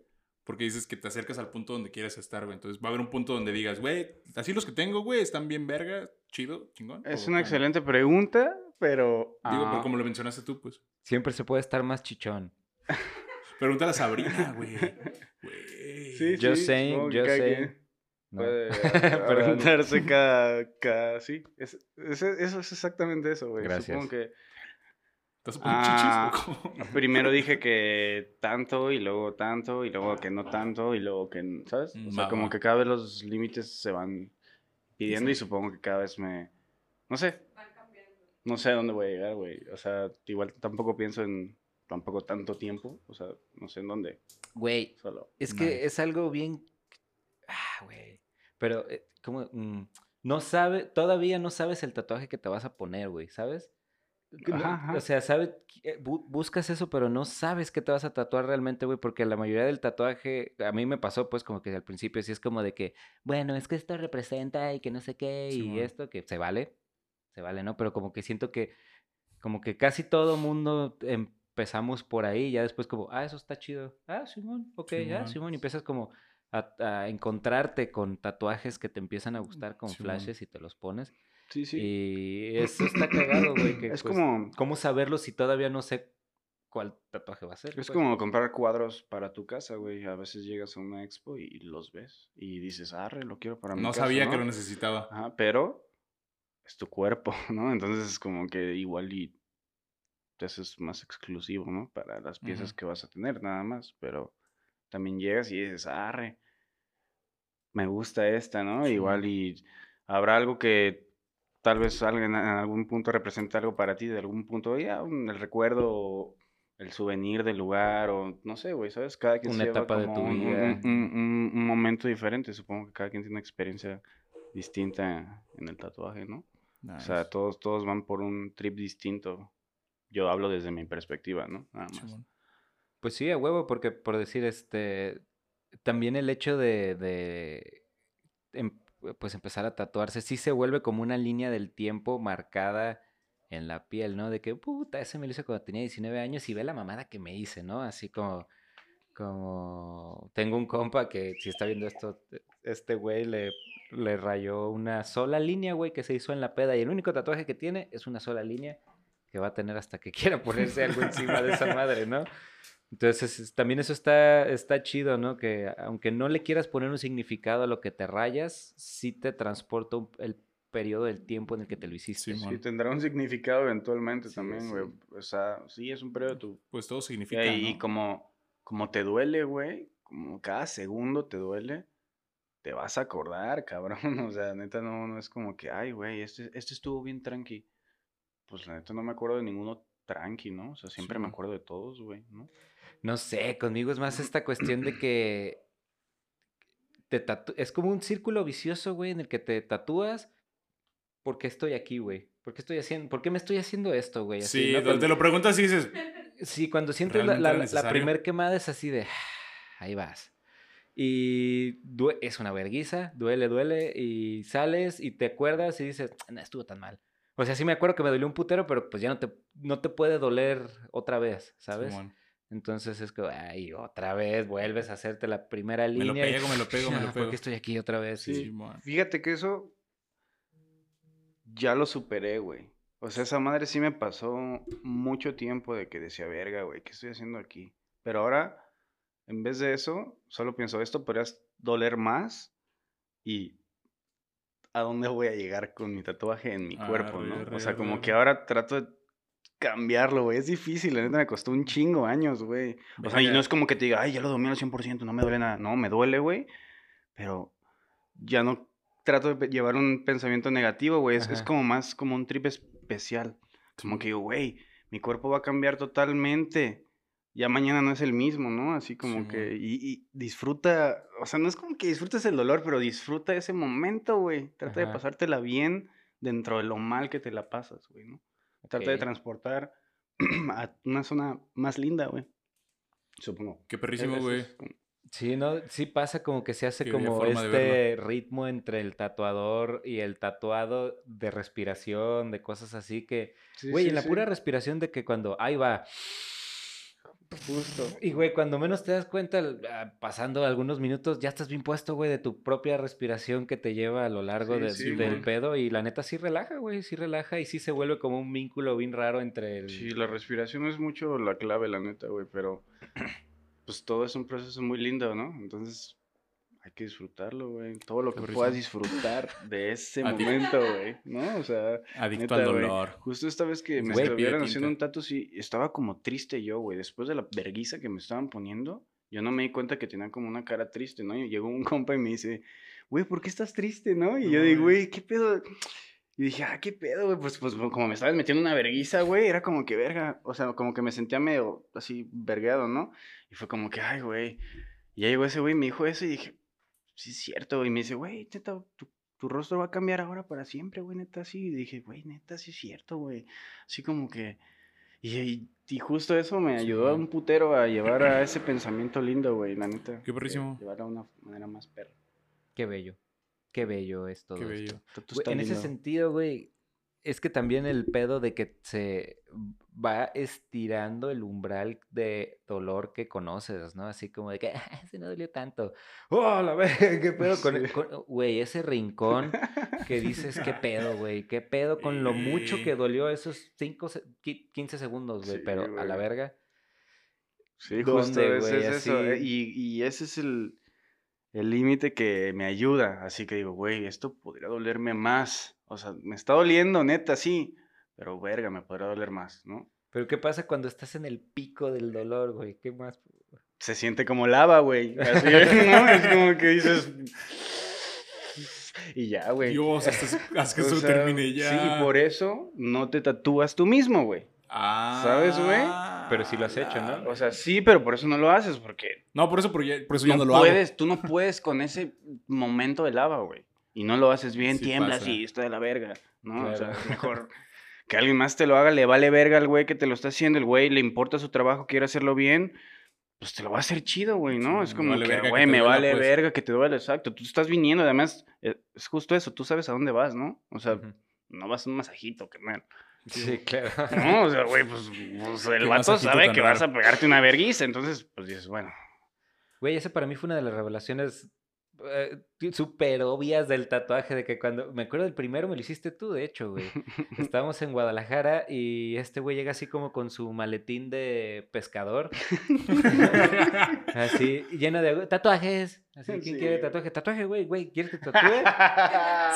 Porque dices que te acercas al punto donde quieres estar, güey. Entonces, va a haber un punto donde digas, güey, así los que tengo, güey, están bien verga, chido, chingón. Es una excelente pregunta, pero... Digo, ah, pero como lo mencionaste tú, pues. Siempre se puede estar más chichón. [LAUGHS] Pregúntale a Sabrina, güey. Sí, Just sí, saying. quien No. Puede [LAUGHS] preguntarse cada, cada... Sí, es, es- eso es exactamente eso, güey. Gracias. Supongo que ¿Estás Ah, chichis o cómo? [LAUGHS] Primero dije que tanto y luego tanto y luego que no tanto y luego que, ¿sabes? O sea, como que cada vez los límites se van pidiendo y supongo que cada vez me, no sé. No sé a dónde voy a llegar, güey. O sea, igual tampoco pienso en tampoco tanto tiempo, o sea, no sé en dónde, Güey, solo. es que Nice. es algo bien... Ah, güey. Pero, eh, ¿cómo? Mm, no sabe, todavía no sabes el tatuaje que te vas a poner, güey, ¿sabes? Ajá, ajá. O sea, sabe, eh, bu- buscas eso, pero no sabes qué te vas a tatuar realmente, güey, porque la mayoría del tatuaje, a mí me pasó, pues, como que al principio sí es como de que, bueno, es que esto representa y que no sé qué, y esto, que se vale, se vale, ¿no? Pero como que siento que, como que casi todo mundo empezamos por ahí, ya después como, ah, eso está chido, ah, Simón, ok, ya, Simón. Simón, y empiezas como a, a encontrarte con tatuajes que te empiezan a gustar con Simón. flashes y te los pones. Sí, sí. Y [CLEARS THROAT] eso está cagado, güey. que, Es pues, como- ¿Cómo saberlo si todavía no sé cuál tatuaje va a ser? Es pues? como comprar cuadros para tu casa, güey. A veces llegas a una expo y los ves y dices, arre, lo quiero para mi No casa", sabía que ¿no? lo necesitaba. Ajá, pero es tu cuerpo, [LAUGHS] ¿no? Entonces es como que igual y eso es más exclusivo, ¿no? Para las piezas que vas a tener, nada más. Pero también llegas y dices, arre, me gusta esta, ¿no? Sí. Igual y habrá algo que tal vez alguien en algún punto represente algo para ti, de algún punto, ya, un- el recuerdo el souvenir del lugar o no sé, güey, ¿sabes? Cada quien se Una etapa de tu un- un- vida. Un, un- un momento diferente, supongo que cada quien tiene una experiencia distinta en el tatuaje, ¿no? O sea, todos, todos van por un trip distinto. Yo hablo desde mi perspectiva, ¿no? Nada más. Pues sí, a huevo, porque por decir, este, también el hecho de, de em- pues empezar a tatuarse, sí se vuelve como una línea del tiempo marcada en la piel, ¿no? De que, puta, ese me lo hice cuando tenía 19 años y ve la mamada que me hice, ¿no? Así como, como, tengo un compa que si está viendo esto, este güey le, le rayó una sola línea, güey, que se hizo en la peda y el único tatuaje que tiene es una sola línea que va a tener hasta que [LAUGHS] quiera ponerse algo encima de esa madre, ¿no? Entonces, es- también eso está, está chido, ¿no? Que aunque no le quieras poner un significado a lo que te rayas, sí te transporta un- el periodo del tiempo en el que te lo hiciste. Simón. Sí, tendrá un significado eventualmente Sí, también, sí. güey. O sea, sí, es un periodo de tu Pues todo Y, significa. ahí ¿no? como, como te duele, güey, como cada segundo te duele, te vas a acordar, cabrón. [LAUGHS] O sea, neta, no, no es como que, ay, güey, este, este estuvo bien tranqui. Pues la neta no me acuerdo de ninguno tranqui, ¿no? O sea, siempre me acuerdo de todos, güey, ¿no? No sé, conmigo es más [CLEARS THROAT] esta cuestión de que te tatu- es como un círculo vicioso, güey, en el que te tatúas. ¿Por qué estoy aquí, güey? ¿Por qué estoy haciendo, por qué me estoy haciendo esto, güey? Así, Sí, Cuando- te lo preguntas y dices, Sí, cuando sientes la, ¿Realmente la, la primer quemada es así de, ahí vas. Y due- es una verguiza, duele, duele, y sales y te acuerdas y dices, no estuvo tan mal. O sea, sí me acuerdo que me dolió un putero, pero pues ya no te, no te puede doler otra vez, ¿sabes? Simón, Entonces es que, ay, otra vez vuelves a hacerte la primera me línea. lo y, pego, me lo pego, me [LAUGHS] "Ah, lo ¿Por pego. qué estoy aquí otra vez? Sí. Y-. Fíjate que eso ya lo superé, güey. O sea, esa madre sí me pasó mucho tiempo de que decía, verga, güey, ¿qué estoy haciendo aquí? Pero ahora, en vez de eso, solo pienso, esto podría doler más y a dónde voy a llegar con mi tatuaje en mi cuerpo, Arre, ¿no? O sea, como que ahora trato de cambiarlo, güey. Es difícil, la neta me costó un chingo años, güey. O sea, y no es como que te diga, ay, ya lo domino al 100%, no me duele nada. No, me duele, güey. Pero ya no trato de llevar un pensamiento negativo, güey. Es, es como más como un trip especial. Como que digo, güey, mi cuerpo va a cambiar totalmente. Ya mañana no es el mismo, ¿no? Así como que. Y, y disfruta. O sea, no es como que disfrutes el dolor, pero disfruta ese momento, güey. Trata de pasártela bien dentro de lo mal que te la pasas, güey, ¿no? Trata de transportar [CLEARS THROAT] a una zona más linda, güey. Supongo. Qué perrísimo, güey. como- Sí, ¿no? Sí pasa como que se hace Qué como este ritmo entre el tatuador y el tatuado de respiración, de cosas así que, Sí, güey, sí, en la sí. pura respiración de que cuando, ahí va, Justo. y güey, cuando menos te das cuenta, ah, pasando algunos minutos, ya estás bien puesto, güey, de tu propia respiración que te lleva a lo largo Sí, de- sí, del güey. pedo y la neta sí relaja, güey, sí relaja y sí se vuelve como un vínculo bien raro entre el... Sí, la respiración es mucho la clave, la neta, güey, pero pues todo es un proceso muy lindo, ¿no? Entonces, hay que disfrutarlo, güey. Todo lo Qué que puedas disfrutar de ese [LAUGHS] momento, güey. ¿No? O sea, Adicto neta, al dolor. Justo esta vez que me estuvieron haciendo un tatu, sí, estaba como triste yo, güey. Después de la verguiza que me estaban poniendo, yo no me di cuenta que tenía como una cara triste, ¿no? Y llegó un [LAUGHS] compa y me dice, güey, ¿por qué estás triste, no? Y No yo digo, güey, ¿qué pedo? Y dije, ah, ¿qué pedo, güey? Pues, pues como me estabas metiendo una verguiza, güey, era como que verga. O sea, como que me sentía medio así vergueado, ¿no? Y fue como que, ay, güey. Y ya llegó ese güey me dijo eso y dije, sí es cierto. Y me dice, güey, neta, tu, tu rostro va a cambiar ahora para siempre, güey, neta, sí. Y dije, güey, neta, sí es cierto, güey. Así como que... Y, y, y justo eso me Sí, ayudó a güey. un putero a llevar a ese pensamiento lindo, güey, la neta. Qué perrísimo. Llevarlo a una manera más perra. Qué bello. Qué bello es todo Qué bello. esto. Güey, en ese sentido, güey, es que también el pedo de que se va estirando el umbral de dolor que conoces, ¿no? Así como de que, "Ah, ese no dolió tanto. ¡Oh, la verga! ¿Qué pedo con, con- güey, ese rincón que dices, ¿qué pedo, güey? ¿Qué pedo con lo mucho que dolió esos 5, 15 segundos, güey? Sí, Pero a la verga. Sí, ¿Dónde, justo güey? es eso. eh, Y, y ese es el el límite que me ayuda. Así que digo, güey, esto podría dolerme más. O sea, me está doliendo, neta, sí. Pero verga, me podría doler más, ¿no? Pero ¿qué pasa cuando estás en el pico del dolor, güey? ¿Qué más? Se siente como lava, güey. Así, [LAUGHS] ¿no? Es como que dices. Y ya, güey. Dios, hasta, [LAUGHS] haz que O eso sea, termine ya. Sí, por eso no te tatúas tú mismo, güey. Ah, ¿Sabes, güey? Pero sí lo has hecho, ¿no? O sea, sí, pero por eso no lo haces, porque No, por eso, por, ya- por eso ya no, lo puedes, tú no puedes con ese momento de lava, güey. Y no lo haces bien, Sí tiemblas pasa. y está de la verga, ¿no? O sea, mejor que alguien más te lo haga, le vale verga al güey que te lo está haciendo, el güey le importa su trabajo, quiere hacerlo bien, pues te lo va a hacer chido, güey, ¿no? Sí, es como vale que, güey, me duela, vale pues. verga que te duele, exacto. Tú estás viniendo, además, eh, es justo eso, tú sabes a dónde vas, ¿no? O sea, no vas a un masajito, carnal. Sí, claro. [LAUGHS] No, o sea, güey, pues, pues, el vato sabe que vas a pegarte una verguiza, entonces, pues dices, bueno. Güey, esa para mí fue una de las revelaciones eh, súper obvias del tatuaje, de que cuando, me acuerdo del primero, me lo hiciste tú, de hecho, güey. [LAUGHS] Estábamos en Guadalajara y este güey llega así como con su maletín de pescador, [LAUGHS] así, lleno de tatuajes. Así, ¿quién Sí, quiere tatuaje? Tatuaje, güey, güey, ¿quieres que tatúe?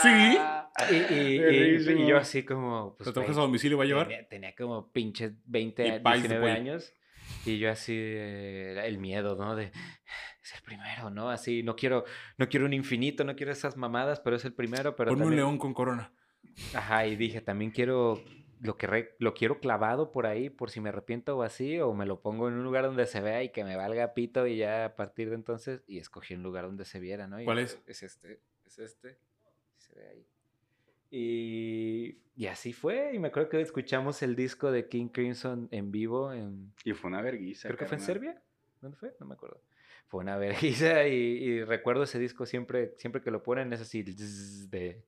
Sí. [LAUGHS] Y, y- y- y yo así como, pues, ¿Tatuajes güey, a domicilio va a llevar? Tenía, tenía como pinches 20, Y a- pais de 19 pollo. años. Y yo así, eh, el miedo, ¿no? De, es el primero, ¿no? Así, no quiero, no quiero un infinito, no quiero esas mamadas, pero es el primero, pero Ponme un también- león con corona. Ajá, y dije, también quiero, lo que re- lo quiero clavado por ahí, por si me arrepiento o así, o me lo pongo en un lugar donde se vea y que me valga pito y ya a partir de entonces, y escogí un lugar donde se viera, ¿no? Y ¿Cuál es? Es este, es este, se ve ahí. Y, y así fue, y me acuerdo que escuchamos el disco de King Crimson en vivo en, Y fue una verguiza. creo que fue en. Serbia, ¿dónde fue? No me acuerdo. Fue una [LAUGHS] vergüenza y, y recuerdo ese disco siempre, siempre que lo ponen es así de,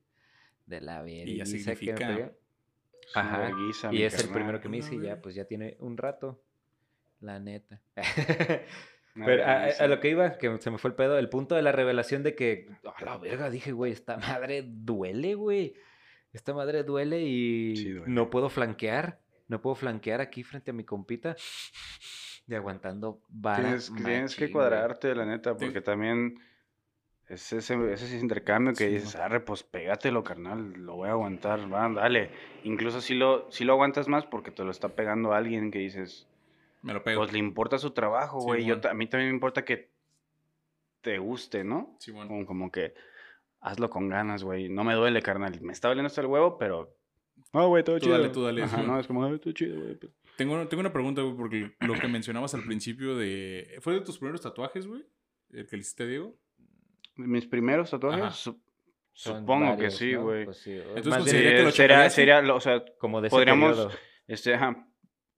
de la vergüenza que me una Ajá, Y es el primero que me hice y ya, pues ya tiene un rato. La neta. [LAUGHS] Pero a, lo que iba, que se me fue el pedo, el punto de la revelación de que, a la verga, dije, güey, esta madre duele, güey. Esta madre duele y Sí, duele. no puedo flanquear. No puedo flanquear aquí frente a mi compita. Y aguantando vara. Tienes, tienes que güey. cuadrarte, la neta, Sí. porque también es ese, ese intercambio que Sí, dices, mo. arre, pues pégatelo, carnal, lo voy a aguantar, va, dale. Incluso si lo, si lo aguantas más porque te lo está pegando alguien que dices, Me lo pego. pues le importa su trabajo, güey. Ta- a mí también me importa que te guste, ¿no? Simón. Como, como que hazlo con ganas, güey. No me duele, carnal. Me está doliendo hasta el huevo, pero... No, güey, todo Tú chido. dale, tú dale, Ajá, no, es como, "Ay, todo chido, güey. pues". Tengo, tengo una pregunta, güey, porque lo que mencionabas al principio de... ¿Fue de tus primeros tatuajes, güey? ¿El que le hiciste a Diego? Mis primeros tatuajes, Ajá. su- Son supongo varios, que sí, ¿no? güey. Pues sí, Entonces, más bien ¿consideraría que lo sería, chacaleaste? sería, lo- o sea, como de ese podríamos- periodo. este, ajá,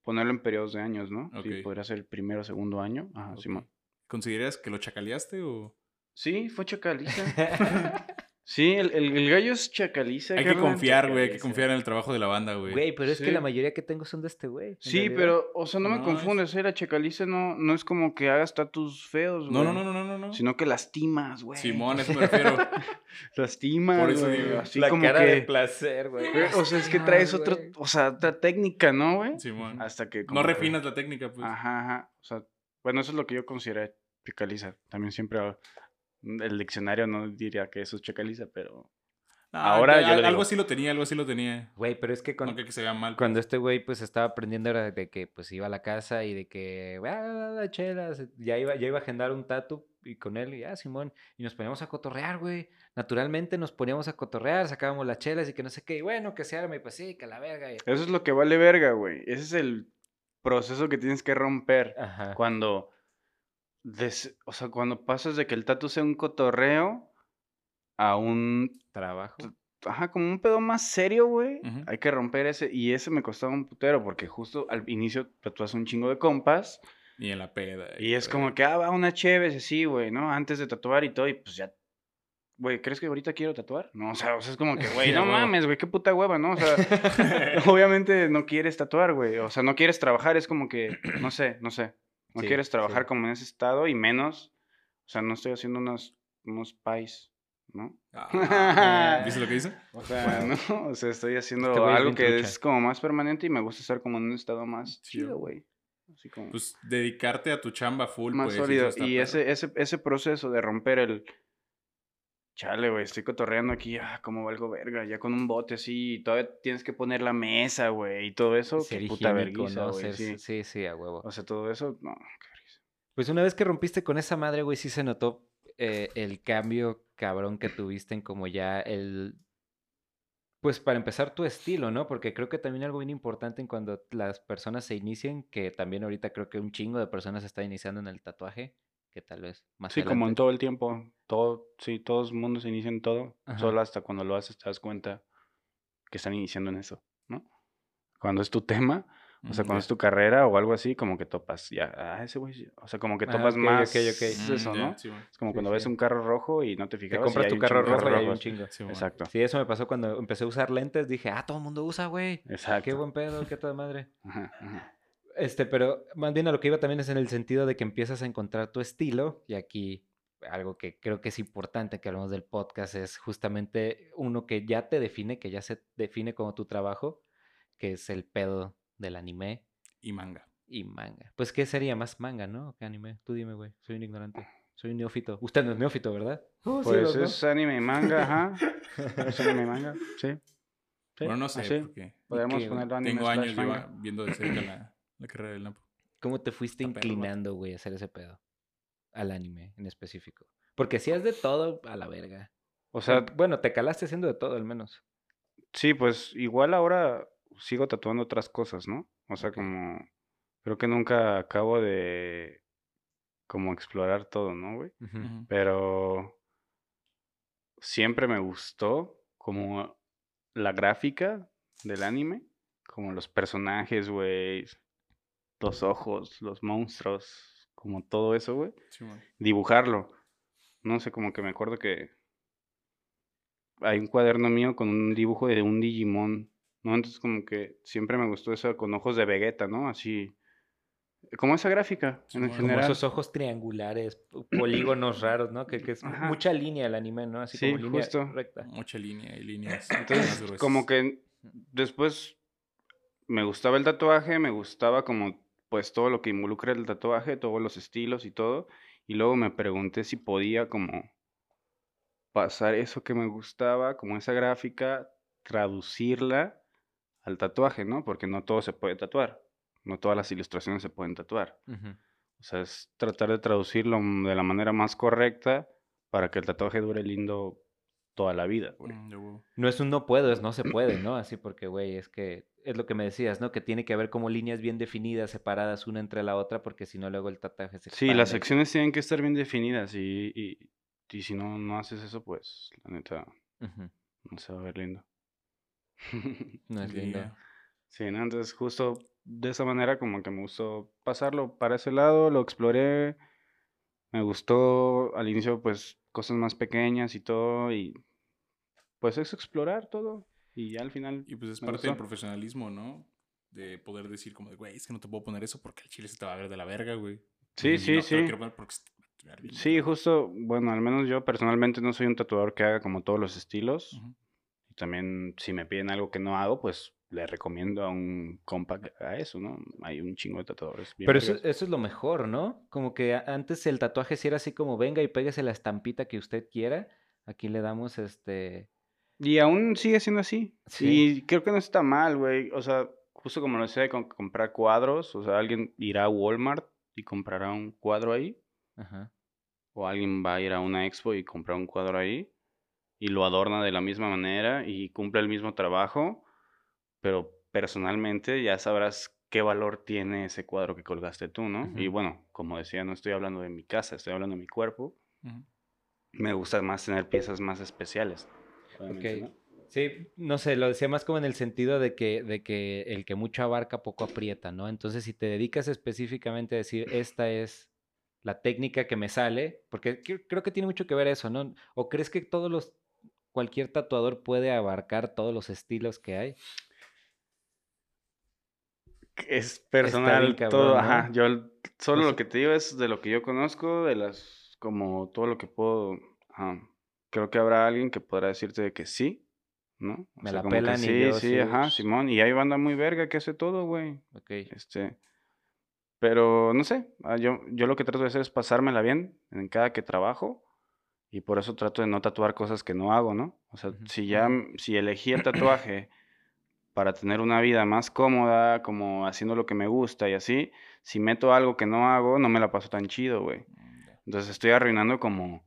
ponerlo en periodos de años, ¿no? Sí, podría ser el primero o segundo año. Ajá. Simón. ¿Consideras que lo chacaleaste o...? Sí, fue chacaliza. [LAUGHS] [LAUGHS] sí, el, el, el gallo es chacaliza. Hay que carnal. confiar, güey. Hay que confiar en el trabajo de la banda, güey. Güey, pero es que la mayoría que tengo son de este güey. Sí, realidad. pero, o sea, no me confundes, eh, la chacaliza no, no es como que hagas tatus feos, güey. No, no, no, no, no, no, no. Sino que lastimas, güey. Simón, eso me refiero. [LAUGHS] Lastimas, Por eso güey, digo, Así la como cara que... de placer, güey. o sea, es que traes otro, güey. o sea, otra técnica, ¿no, güey? Simón. Hasta que... No como refinas la técnica, pues. Ajá, ajá. O sea, bueno, eso es lo que yo considero chacaliza. También siempre El diccionario no diría que eso es chacaliza, pero... Ah, Ahora yo lo algo así lo tenía, algo así lo tenía. Güey, pero es que con- se vea mal. cuando pues. este güey pues estaba aprendiendo era de que pues iba a la casa y de que, ah, chelas, ya iba, ya iba a agendar un tatu y con él, y ah, Simón, y nos poníamos a cotorrear, güey. Naturalmente nos poníamos a cotorrear, sacábamos las chelas y que no sé qué, y bueno, que se arme, y pues sí, que la verga. y- Eso es lo que vale verga, güey. Ese es el proceso que tienes que romper. Ajá. Cuando... des- O sea, cuando pasas de que el tatu sea un cotorreo a un Trabajo. ajá, como un pedo más serio, güey. Hay que romper ese. Y ese me costaba un putero, porque justo al inicio tatuas un chingo de compas. Y en la peda. Y es como que, ah, va una chévere, sí, güey, ¿no? Antes de tatuar y todo, y pues ya. Güey, ¿crees que ahorita quiero tatuar? No, o sea, o sea, es como que, [LAUGHS] güey, no mames, güey, qué puta hueva, ¿no? O sea, [LAUGHS] [LAUGHS] obviamente no quieres tatuar, güey. O sea, no quieres trabajar, es como que, no sé, no sé. No Sí, quieres trabajar sí. como en ese estado y menos. O sea, no estoy haciendo unos, unos pies, ¿no? Ah, ¿Viste lo que dice? [LAUGHS] O sea, ¿no? O sea, estoy haciendo Este es algo que trucha. es como más permanente y me gusta estar como en un estado más chido, güey. Así como Pues dedicarte a tu chamba full. más pues, sólido. Y perro. ese, ese, ese proceso de romper el... Chale, güey, estoy cotorreando aquí, ah, como valgo verga, ya con un bote así, y todavía tienes que poner la mesa, güey, y todo eso, ser qué puta vergüenza, ¿no? Ser- sí. sí, sí, a huevo. O sea, todo eso, no, qué vergüenza. Pues una vez que rompiste con esa madre, güey, sí se notó eh, el cambio cabrón que tuviste en como ya el... Pues para empezar tu estilo, ¿no? Porque creo que también algo bien importante en cuando las personas se inicien, que también ahorita creo que un chingo de personas está iniciando en el tatuaje, que tal vez más Sí, como en todo el tiempo, todo, sí, todo el mundo se inicia en todo, Ajá. solo hasta cuando lo haces te das cuenta que están iniciando en eso, ¿no? Cuando es tu tema, o sea, Ujú, cuando es tu carrera o algo así, como que topas, ya, ah, ese güey, sí", o sea, como que Ah, topas ok, más ok, ok. es eso, Mm, ¿no? ya, sí, bueno. Es como Sí, cuando sí. ves un carro rojo y no te Te fijabas. y compras tu carro de rojo y hay un rojos. chingo. Sí, bueno. Exacto, Sí, eso me pasó cuando empecé a usar lentes. Dije, ah, todo el mundo usa, güey. exacto. Qué buen pedo, qué toda madre. Ajá, ajá. Este, pero más bien a lo que iba también es en el sentido de que empiezas a encontrar tu estilo. Y aquí algo que creo que es importante que hablamos del podcast es justamente uno que ya te define, que ya se define como tu trabajo, que es el pedo del anime Y manga. y manga. Pues, ¿qué sería más manga, no? ¿Qué anime? Tú dime, güey. Soy un ignorante. Soy un neófito. Usted no es neófito, ¿verdad? Sí, Pues dos. es anime y manga, [LAUGHS] ajá. Es anime y manga, sí. Sí, bueno, no sé, así. porque Podemos ponerlo anime tengo años manga. viendo de cerca la, la carrera del Napo. ¿Cómo te fuiste inclinando, güey, a hacer ese pedo? Al anime en específico. Porque si es de todo, a la verga. O sea, bueno, te calaste haciendo de todo al menos. sí, pues igual ahora sigo tatuando otras cosas, ¿no? O sea, como creo que nunca acabo de como explorar todo, ¿no, güey? Pero siempre me gustó como la gráfica del anime, como los personajes, güey, los ojos, los monstruos, como todo eso, güey. Sí. Dibujarlo. No sé, como que me acuerdo que hay un cuaderno mío con un dibujo de un Digimon, ¿no? Entonces como que siempre me gustó eso con ojos de Vegeta, ¿no? Así, como esa gráfica, en. Como Como general. esos ojos triangulares, polígonos raros, ¿no? Que, que es Ajá. mucha línea el anime, ¿no? Así Sí, como línea justo. recta. Mucha línea y líneas. [CLEARS THROAT] Entonces, como que después me gustaba el tatuaje, me gustaba como pues todo lo que involucra el tatuaje, todos los estilos y todo. Y luego me pregunté si podía como pasar eso que me gustaba, como esa gráfica, traducirla al tatuaje, ¿no? Porque no todo se puede tatuar. No todas las ilustraciones se pueden tatuar. O sea, es tratar de traducirlo de la manera más correcta para que el tatuaje dure lindo toda la vida, güey. Mm. No es un no puedo, es no se [CLEARS THROAT] puede, ¿no? Así porque, güey, es que es lo que me decías, ¿no? Que tiene que haber como líneas bien definidas, separadas una entre la otra, porque si no luego el tatuaje se Sí, las secciones tienen que estar bien definidas y, y, y si no, no haces eso, pues la neta no se va a ver lindo. [LAUGHS] No es lindo. Sí, ¿no? Entonces justo de esa manera como que me gustó pasarlo para ese lado, lo exploré, me gustó al inicio pues cosas más pequeñas y todo y pues es explorar todo y ya al final... Y pues es parte del gustó. profesionalismo, ¿no? De poder decir como de, güey, es que no te puedo poner eso porque el chile se te va a ver de la verga, güey. Sí, Y sí, no sí. Sí, culero". justo, bueno, al menos yo personalmente no soy un tatuador que haga como todos los estilos. Y también si me piden algo que no hago, pues le recomiendo a un compa que haga eso, ¿no? Hay un chingo de tatuadores. bien Pero eso, eso es lo mejor, ¿no? Como que antes el tatuaje sí era así como venga y péguese la estampita que usted quiera. Aquí le damos este. Y aún sigue siendo así. Sí. Y creo que no está mal, güey. O sea, justo como lo decía, comprar cuadros. O sea, alguien irá a Walmart y comprará un cuadro ahí. Ajá. O alguien va a ir a una expo y comprar un cuadro ahí. Y lo adorna de la misma manera y cumple el mismo trabajo. Pero personalmente ya sabrás qué valor tiene ese cuadro que colgaste tú, ¿no? Y Ujú. bueno, como decía, no estoy hablando de mi casa, estoy hablando de mi cuerpo. Me gusta más tener piezas más especiales. obviamente, Ok. ¿no? Sí, no sé, lo decía más como en el sentido de que, de que el que mucho abarca poco aprieta, ¿no? Entonces, si te dedicas específicamente a decir, esta es la técnica que me sale, porque cre- creo que tiene mucho que ver eso, ¿no? ¿O crees que todos los, cualquier tatuador puede abarcar todos los estilos que hay? Es bien personal cabrón, todo, ¿no? ajá. Yo solo lo sé. que te digo es de lo que yo conozco, de las, como todo lo que puedo, ajá. Creo que habrá alguien que podrá decirte de que sí, ¿no? O Me sea, la pelan y sí, yo sí, sí, ajá, Simón. Y hay banda muy verga que hace todo, güey. Ok. Este, pero no sé, ah, yo, yo lo que trato de hacer es pasármela bien en cada que trabajo y por eso trato de no tatuar cosas que no hago, ¿no? O sea, si ya, si elegí el tatuaje para tener una vida más cómoda, como haciendo lo que me gusta y así, si meto algo que no hago, no me la paso tan chido, güey. Entonces estoy arruinando como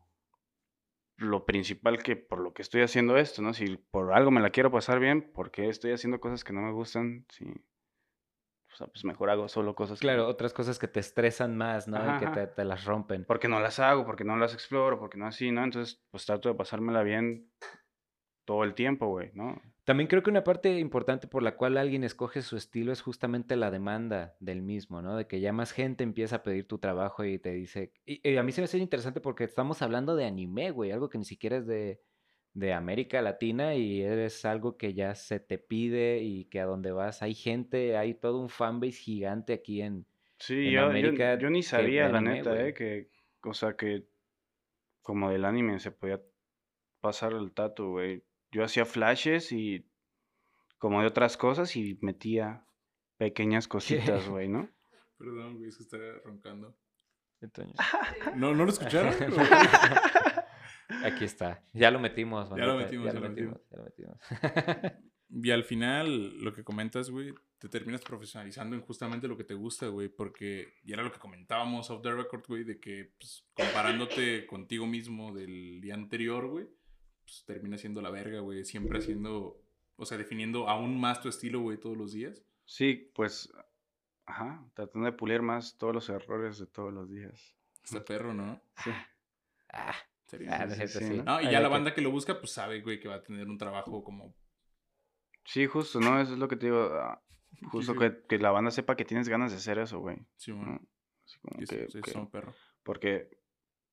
lo principal que por lo que estoy haciendo esto, ¿no? Si por algo me la quiero pasar bien, ¿por qué estoy haciendo cosas que no me gustan? Sí. O sea, pues mejor hago solo cosas que- Claro, otras cosas que te estresan más, ¿no? Ajá, y que te, te las rompen. Porque no las hago, porque no las exploro, porque no así, ¿no? Entonces, pues trato de pasármela bien todo el tiempo, güey, ¿no? También creo que una parte importante por la cual alguien escoge su estilo es justamente la demanda del mismo, ¿no? De que ya más gente empieza a pedir tu trabajo y te dice... Y, y a mí se me hace interesante porque estamos hablando de anime, güey, algo que ni siquiera es de, de América Latina y es algo que ya se te pide y que a donde vas hay gente, hay todo un fanbase gigante aquí en... Sí, En yo, América yo ni sabía, la anime, neta, güey. ¿eh? Que, o sea, que como del anime se podía pasar el tatu, güey. Yo hacía flashes y como de otras cosas y metía pequeñas cositas, güey, ¿no? [LAUGHS] Perdón, güey, se está roncando. Entonces, [LAUGHS] ¿No, ¿no lo escucharon? [LAUGHS] aquí está. Ya lo metimos, Ya lo metimos, ya ya lo lo metimos, ya lo metimos. Y al final, lo que comentas, güey, te terminas profesionalizando en justamente lo que te gusta, güey, porque, y era lo que comentábamos off the record, güey, de que, pues, comparándote contigo mismo del día anterior, güey, pues, terminas siendo la verga, güey, siempre haciendo, o sea, definiendo aún más tu estilo, güey, todos los días. Sí, pues, ajá, tratando de pulir más todos los errores de todos los días. Está perro, ¿no? Sí. Ah, Sería- ah, no sí, sí, sí. ¿no? No, y ya la que- banda que lo busca, pues sabe, güey, que va a tener un trabajo como... Sí, justo, ¿no? Eso es lo que te digo. ah, [LAUGHS] Justo que, que la banda sepa que tienes ganas de hacer eso, güey. Sí, ¿no? bueno, Así como que que, sí, que- son perro. porque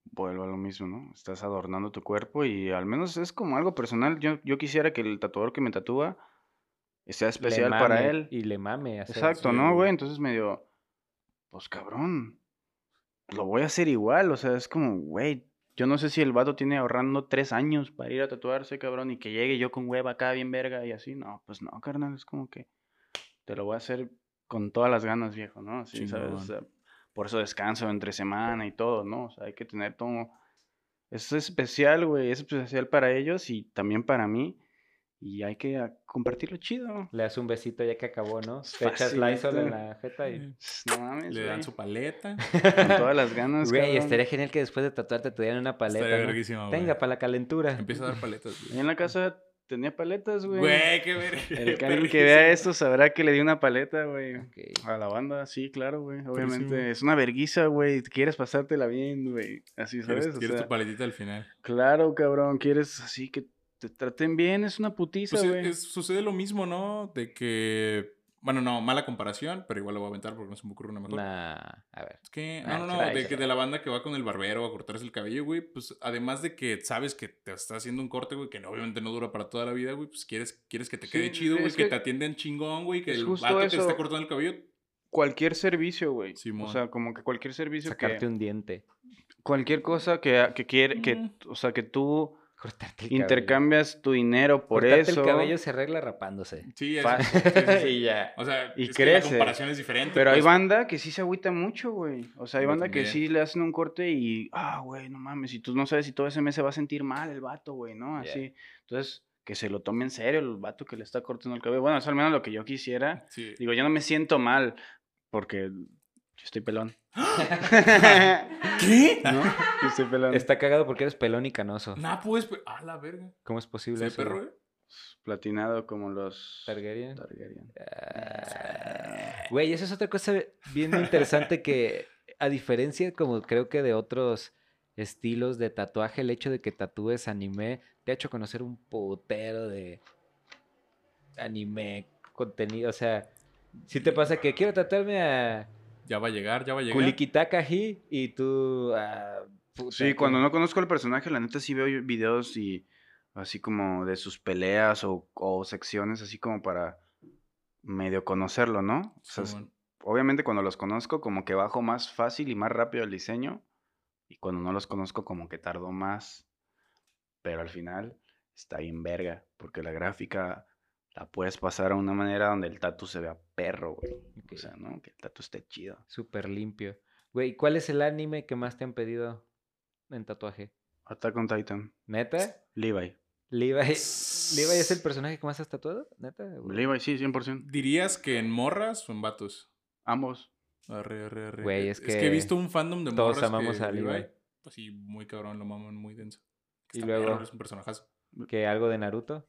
vuelvo a lo mismo, ¿no? Estás adornando tu cuerpo y al menos es como algo personal. Yo, yo quisiera que el tatuador que me tatúa sea especial para él. Y le mame hacer Exacto, ¿no, güey. Entonces medio, pues cabrón, lo voy a hacer igual. O sea, es como, güey, yo no sé si el vato tiene ahorrando tres años para ir a tatuarse, cabrón, y que llegue yo con hueva acá bien verga y así. No, pues no, carnal, es como que te lo voy a hacer con todas las ganas, viejo, ¿no? Así, ¿sabes? O Chingón. sea, por eso descanso entre semana y todo, ¿no? O sea, hay que tener todo. Eso es especial, güey. Es especial para ellos y también para mí. Y hay que ah, compartirlo chido. Le das un besito ya que acabó, ¿no? Te echas Lysol en la jeta y... No mames, Le dan güey. su paleta. Con todas las ganas, Güey, cabrón. estaría genial que después de tatuarte te dieran una paleta, Estaría ¿no? verguísima, güey. Venga, para la calentura. Empieza a dar paletas, güey. en la casa tenía paletas, güey. Güey, qué verga. El [LAUGHS] que alguien que vea esto sabrá que le di una paleta, güey. A la banda, sí, claro, güey. Obviamente. sí, güey. es una verguiza, güey. Quieres pasártela bien, güey. Así, ¿sabes? ¿Quieres, O quieres sea, tu paletita al final. claro, cabrón. Quieres así que te traten bien. Es una putiza, Pues es- güey. es- sucede lo mismo, ¿no? De que. Bueno, no, mala comparación, pero igual lo voy a aventar porque no se me ocurre una mejor. Nah, a ver. Es que, Ah, no, no, sí, no, ahí de, que de la banda que va con el barbero a cortarse el cabello, güey, pues además de que sabes que te está haciendo un corte, güey, que no- obviamente no dura para toda la vida, güey, pues quieres, quieres que te quede Sí, chido, güey, que, que te atienden chingón, güey, que el vato que te está cortando el cabello, Cualquier servicio, güey. Simón. O sea, como que cualquier servicio Sacarte que... un diente. Cualquier cosa que, que quiere... Que, Mm. o sea, que tú Cortarte el cabello. intercambias tu dinero por Cortarte eso. el cabello se arregla rapándose. Sí, es- Fa- sí, sí, sí. y ya. O sea, Y es que la crece. comparación es diferente. Pero hay pues. banda que sí se agüita mucho, güey. O sea, hay banda que sí le hacen un corte y, ah, güey, no mames, y tú no sabes si todo ese mes se va a sentir mal el vato, güey, ¿no? Así. Entonces, que se lo tome en serio el vato que le está cortando el cabello. Bueno, eso al menos lo que yo quisiera. Sí. Digo, yo no me siento mal porque yo estoy pelón. ¿Qué? ¿No? [LAUGHS] Estoy pelón. Está cagado porque eres pelón y canoso. Nah, pues, pe- a la verga. ¿Cómo es posible ¿Sí, eso? perro, eh? Platinado como los Targaryen. Targaryen. Ah, Güey, eso es otra cosa bien interesante que, a diferencia, como creo que de otros estilos de tatuaje, el hecho de que tatúes anime te ha hecho conocer un putero de anime, contenido. O sea, si te pasa que quiero tatuarme a Ya va a llegar, ya va a llegar. Kulikitakahi y tú. puta, Sí, cuando no conozco al personaje, la neta sí veo videos y así como de sus peleas o, o secciones así como para medio conocerlo, ¿no? O sea, obviamente cuando los conozco como que bajo más fácil y más rápido el diseño y cuando no los conozco como que tardo más, pero al final está bien verga porque la gráfica la puedes pasar a una manera donde el tatu se vea perro, güey. O sea, ¿no? Que el tatu esté chido. Súper limpio. Güey, ¿cuál es el anime que más te han pedido en tatuaje? Attack on Titan. ¿Neta? Levi. Levi, ¿Levi es el personaje que más has tatuado? ¿Neta? güey? Levi, sí, 100%. ¿Dirías que en morras o en vatos? Ambos. Arre, arre, arre. Güey, es Es que he visto un fandom de todos morras amamos que a Levi. Pues sí, muy cabrón, lo maman muy denso. Y Está luego- perro, Es un personajazo. ¿Que algo de Naruto?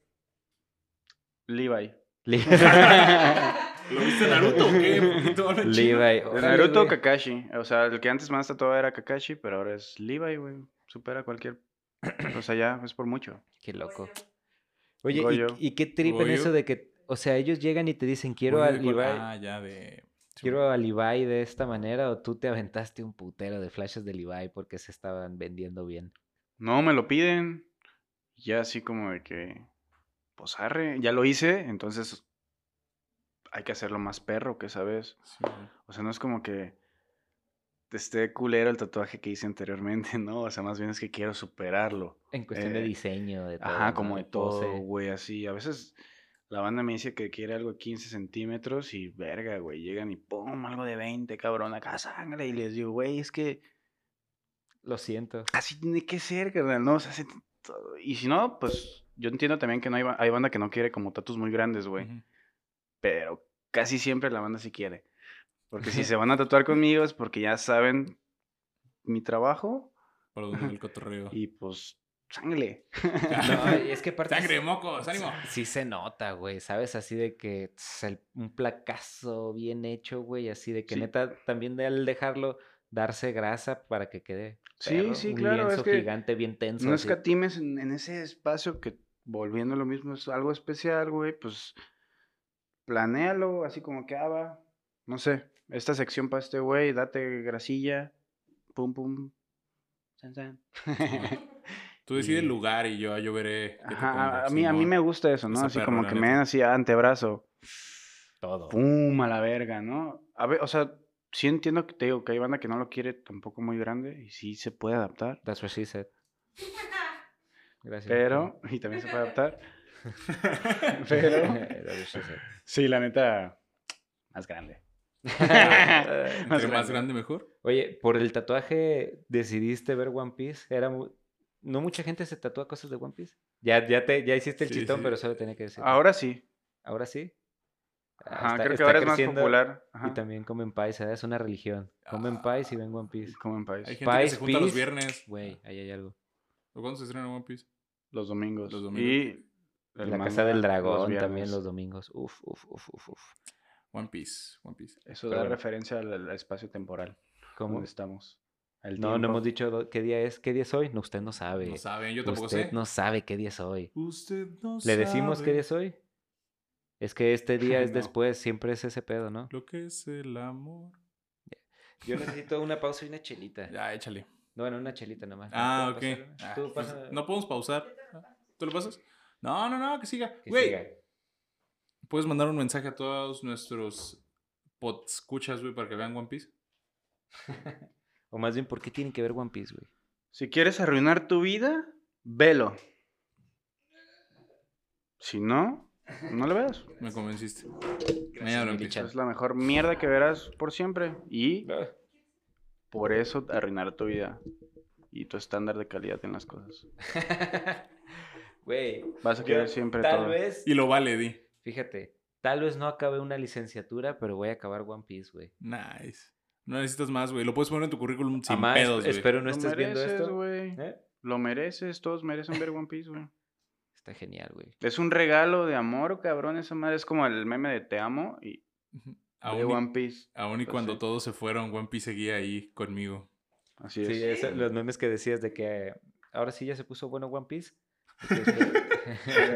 Levi. Le- [LAUGHS] ¿Lo viste Naruto o qué? [LAUGHS] Levi. Naruto, güey. Kakashi. O sea, el que antes más tatuaba era Kakashi, pero ahora es Levi, güey. Supera cualquier. O sea, ya es por mucho. Qué loco. Oye, ¿y, Goyo. y qué trip en Goyo. eso de que, o sea, ellos llegan y te dicen, quiero Oye, a. Levi, Ah, ya de... quiero a Levi de esta manera, o tú te aventaste un putero de flashes de Levi porque se estaban vendiendo bien. No, me lo piden. Ya así como de que. Pues arre, ya lo hice, entonces. Hay que hacerlo más perro, que sabes. Sí, O sea, no es como que. Esté culero el tatuaje que hice anteriormente, [LAUGHS] ¿no? O sea, más bien es que quiero superarlo. En cuestión de Eh, diseño, de todo. Ajá, ¿no? como de todo, güey, así. A veces la banda me dice que quiere algo de 15 centímetros y verga, güey. Llegan y pum, algo de 20, cabrón, acá sangre. Y les digo, güey, es que Lo siento. así tiene que ser, carnal, ¿no? O sea, se- Y si no, pues yo entiendo también que no hay, hay banda que no quiere como tatus muy grandes, güey. Pero casi siempre la banda sí quiere. Porque si se [LAUGHS] van a tatuar conmigo es porque ya saben mi trabajo Por donde el cotorreo. y pues sangre. [LAUGHS] No, es que aparte Sangre, mocos, ánimo. Sí se nota, güey, ¿sabes? Así de que tss, el- un placazo bien hecho, güey, así de que Sí. neta también de al dejarlo darse grasa para que quede. Sí, perro, sí, un claro, es lienzo que gigante bien tenso. No así. escatimes en, en ese espacio que, volviendo a lo mismo, es algo especial, güey, pues planéalo así como que ah, va, no sé, esta sección para este güey, date grasilla, pum, pum, san, san. [LAUGHS] Tú decides el lugar y yo, yo veré. Ajá, a, mí, a mí me gusta eso, ¿no? Así perro, como que me den así antebrazo, Todo. pum, a la verga, ¿no? A ver, o sea, sí entiendo que te digo que hay banda que no lo quiere tampoco muy grande y sí se puede adaptar, That's what she said. [LAUGHS] Gracias. pero, y también se puede [LAUGHS] adaptar, [LAUGHS] pero... Sí, la neta, más grande. Entre más grande, mejor. Oye, por el tatuaje decidiste ver One Piece. Era no mucha gente se tatúa cosas de One Piece. Ya, ya te, ya hiciste el Sí, chistón, sí. pero solo tenía que decir. Ahora sí. Ahora sí. Ah, Ajá, está- creo que ahora es más popular. Y también comen pais, ¿sabes? Es una religión. Comen Ah. pais y ven One Piece. Como en país. Hay gente que Pies, se junta los viernes. Güey, ahí hay algo. ¿O cuándo se estrena One Piece? Los domingos. Los domingos. Y La manga Casa del los Dragón también los domingos. Uf, uf, uf, uf, uf. One Piece, One Piece. Eso Pero da bueno. referencia al, al espacio temporal. ¿Cómo? Donde estamos. El No, no hemos dicho qué día es. ¿Qué día es hoy? No, usted no sabe. No saben, yo tampoco usted sé. no sabe qué día es hoy. Usted no ¿Le decimos qué sabe día es hoy? Es que este día [LAUGHS] es No. después, siempre es ese pedo, ¿no? Lo que es el amor. Yo [LAUGHS] necesito una pausa y una chelita. Ya, échale. No, bueno, una chelita nomás. Ah, ok. Ah, Tú pues, no podemos pausar. ¿Tú lo pasas? No, no, no, que siga. que Güey, siga. ¿puedes mandar un mensaje a todos nuestros escuchas, güey, para que vean One Piece? [LAUGHS] O más bien, ¿por qué tienen que ver One Piece, güey? Si quieres arruinar tu vida, velo. Si no, no lo veas. Me convenciste. Gracias, Mañana lo. Es la mejor mierda que verás por siempre. Y Ah, por eso arruinará tu vida y tu estándar de calidad en las cosas. [LAUGHS] Güey. Vas a querer siempre Tal todo. vez. Y lo vale, di. Fíjate. Tal vez no acabe una licenciatura, pero voy a acabar One Piece, güey. Nice. No necesitas más, güey. Lo puedes poner en tu currículum sin Amá, pedos, güey. espero no estés viendo mereces, esto. güey. ¿Eh? Lo mereces. Todos merecen ver One Piece, güey. Está genial, güey. Es un regalo de amor, cabrón. Esa madre es como el meme de te amo y de One Piece. aún y Pues cuando sí. todos se fueron, One Piece seguía ahí conmigo. Así Sí, es. eso- los memes que decías de que ahora sí ya se puso bueno One Piece.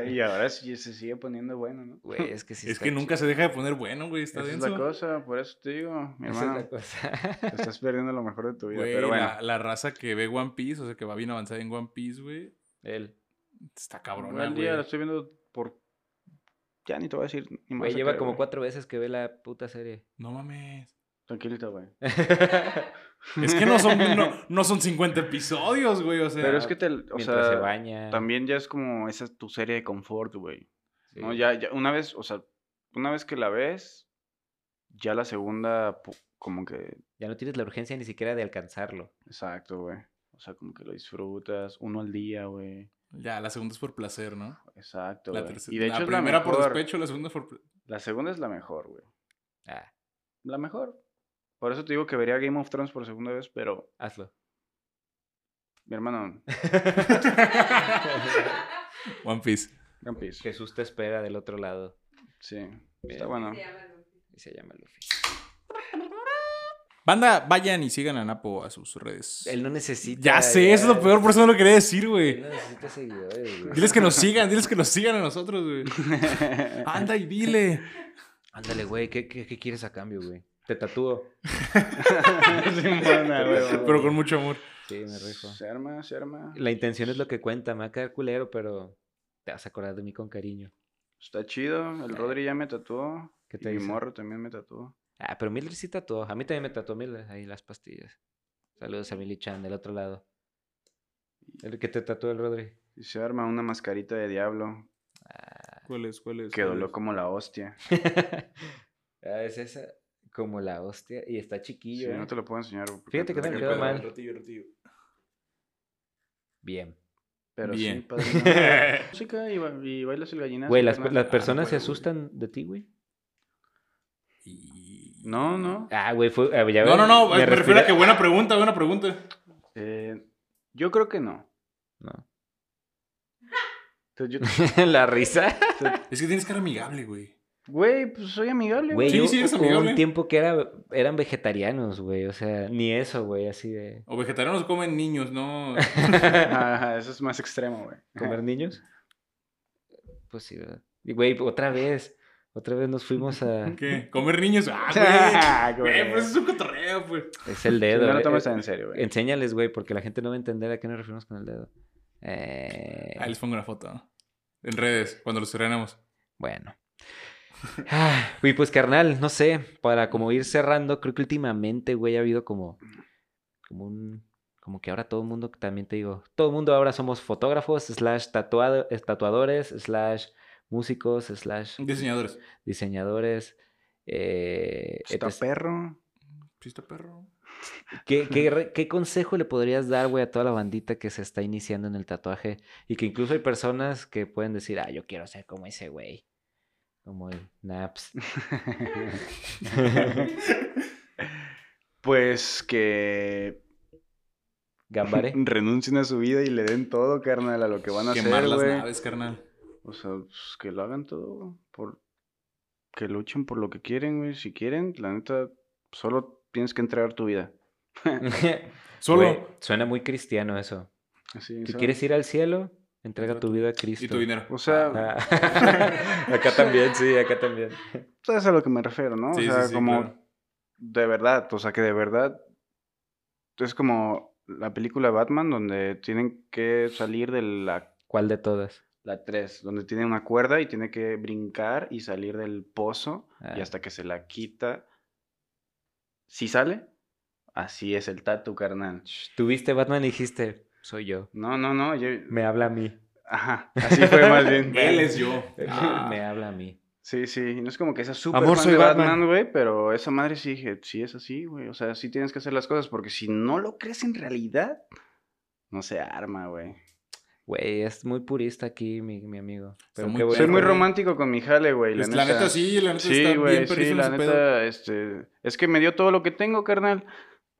y [LAUGHS] ahora sí se sigue poniendo bueno, ¿no? Güey, es [LAUGHS] que sí. es está que nunca se deja de poner bueno, güey. Está Esa es la cosa, por eso te digo, mi Esa hermano. es la cosa. Te estás perdiendo lo mejor de tu vida. Güey, pero bueno, la, la raza que ve One Piece, o sea, que va bien avanzada en One Piece, güey. Él. Está Buen cabrona, día güey. lo estoy viendo por. Ya ni te voy a decir. Ni Güey, lleva como güey. cuatro veces que ve la puta serie. No mames. Tranquilita, güey. [LAUGHS] Es que no son, no, [LAUGHS] no son 50 episodios, güey. O sea, Pero es que te. O sea, se baña. también ya es como. Esa es tu serie de confort, güey. Sí. ¿no? Ya, ya, una vez, o sea, una vez que la ves, ya la segunda, como que. Ya no tienes la urgencia ni siquiera de alcanzarlo. Exacto, güey. O sea, como que lo disfrutas. Uno al día, güey. Ya, la segunda es por placer, ¿no? Exacto, La, tercera- Y de la hecho es la primera por despecho, la segunda por... La segunda es la mejor, güey. Ah, La mejor. Por eso te digo que vería Game of Thrones por segunda vez, pero hazlo. mi hermano, [LAUGHS] [LAUGHS] One Piece. One Piece. Jesús te espera del otro lado. Sí, Bien. está bueno. Se llama Luffy. Y se llama Luffy. [LAUGHS] Banda, vayan y sigan a Napo a sus redes. Él no necesita. Ya sé, eso es lo peor, por eso no lo quería decir, Él güey. no necesita seguidores, güey. Diles que nos sigan, diles que nos sigan a nosotros, güey. [LAUGHS] Anda y dile. Ándale, güey, ¿qué, qué, qué quieres a cambio, güey? Te tatúo. [LAUGHS] Simona, güey. Pero con mucho amor. Sí, me rifo. Se arma, se arma. La intención es lo que cuenta. Me va a quedar culero, pero te vas a acordar de mí con cariño. Está chido. El Rodri ya me tatuó. ¿Qué Y te mi morro también me tatuó. Ah, pero Mildred sí tatuó. A mí también me tatuó Mildred. Ahí las pastillas. Saludos a Milly Chan del otro lado. El que te tatuó el Rodri. Y se arma una mascarita de diablo. Ah, ¿Cuál es? ¿Cuál es? Que es? como la hostia. [LAUGHS] Ah, es esa. Como la hostia. Y está Sí, chiquillo. ¿eh? no te lo puedo enseñar. Fíjate que no me quedó el mal. Ratillo, ratillo. Bien. Pero Bien. [LAUGHS] sí, padrino. Música y, ba- y bailas el gallinazo. Güey, las, Ah, personas se güey. asustan de ti, güey. Y- No, no. Ah, güey, fue. ah, ya No, ves, no, no, me, refiero a que buena pregunta, buena pregunta. Eh, yo creo que no. No. Entonces, yo- [LAUGHS] la risa. Es que tienes cara amigable, güey. Güey, pues soy amigable, Güey, Sí, yo sí, eres hubo amigable. un tiempo que era, eran vegetarianos, güey. O sea, ni eso, güey, así de. O vegetarianos comen niños, no. [LAUGHS] Ajá, eso es más extremo, güey. ¿Comer niños? Pues sí, ¿verdad? Y, güey, otra vez. Otra vez nos fuimos a. [LAUGHS] ¿Qué? ¿Comer niños? Ah, Ah, [LAUGHS] güey. güey. Güey, pues es un cotorreo, pues. Es el Sí, dedo. no lo eh, tomes eh, en serio, güey. Enséñales, güey, porque la gente no va a entender a qué nos referimos con el dedo. Eh, Ahí les pongo una foto. ¿no? En redes, cuando los estrenamos. Bueno. Ah, Güey, pues carnal, no sé, para como ir cerrando, creo que últimamente, güey, ha habido como, como un, como que ahora todo el mundo, también te digo, todo el mundo ahora somos fotógrafos, slash tatuado- eh, tatuadores, slash músicos, slash Diseñadores. diseñadores. Eh, Está etc. perro. ¿Sí está perro? ¿Qué, qué, [LAUGHS] re- qué consejo le podrías dar, güey, a toda la bandita que se está iniciando en el tatuaje? Y que incluso hay personas que pueden decir, ah, yo quiero ser como ese güey. Como el Naps. [LAUGHS] Pues que Gambare. [LAUGHS] renuncien a su vida y le den todo, carnal, a lo que van a Quemar hacer, las güey. naves, carnal. O sea, pues, que lo hagan todo por que luchen por lo que quieren, güey. Si quieren, la neta, solo tienes que entregar tu vida. [LAUGHS] Solo. Güey, suena muy cristiano eso. Así, Si ¿sabes? quieres ir al cielo, entrega tu vida a Cristo. Y tu dinero. O sea, Ah. [LAUGHS] acá también, sí, acá también. [LAUGHS] sabes a lo que me refiero, ¿no? Sí, o sea, sí, sí, como claro. de verdad, o sea, que de verdad es como la película Batman donde tienen que salir de la ¿Cuál de todas? La 3, donde tiene una cuerda y tiene que brincar y salir del pozo y Ah. hasta que se la quita. ¿Sí sale? Así es el tatu, carnal. Sh, Tú viste Batman y dijiste, soy yo. No, no, no, yo- Me habla a mí. Ajá, así fue más bien. [LAUGHS] Él es yo. Ah. Me habla a mí. Sí, sí, y no es como que sea súper Amor, fan soy de Batman. Batman, güey, pero esa madre sí dije, sí es así, güey. O sea, sí tienes que hacer las cosas porque si no lo crees en realidad, no se arma, güey. Güey, es muy purista aquí, mi, mi amigo. Pero muy qué bueno, Soy muy romántico con mi jale, güey. La, Pues, La neta sí, la neta Sí, está güey, bien sí, la pedo. neta, este, es que me dio todo lo que tengo, carnal.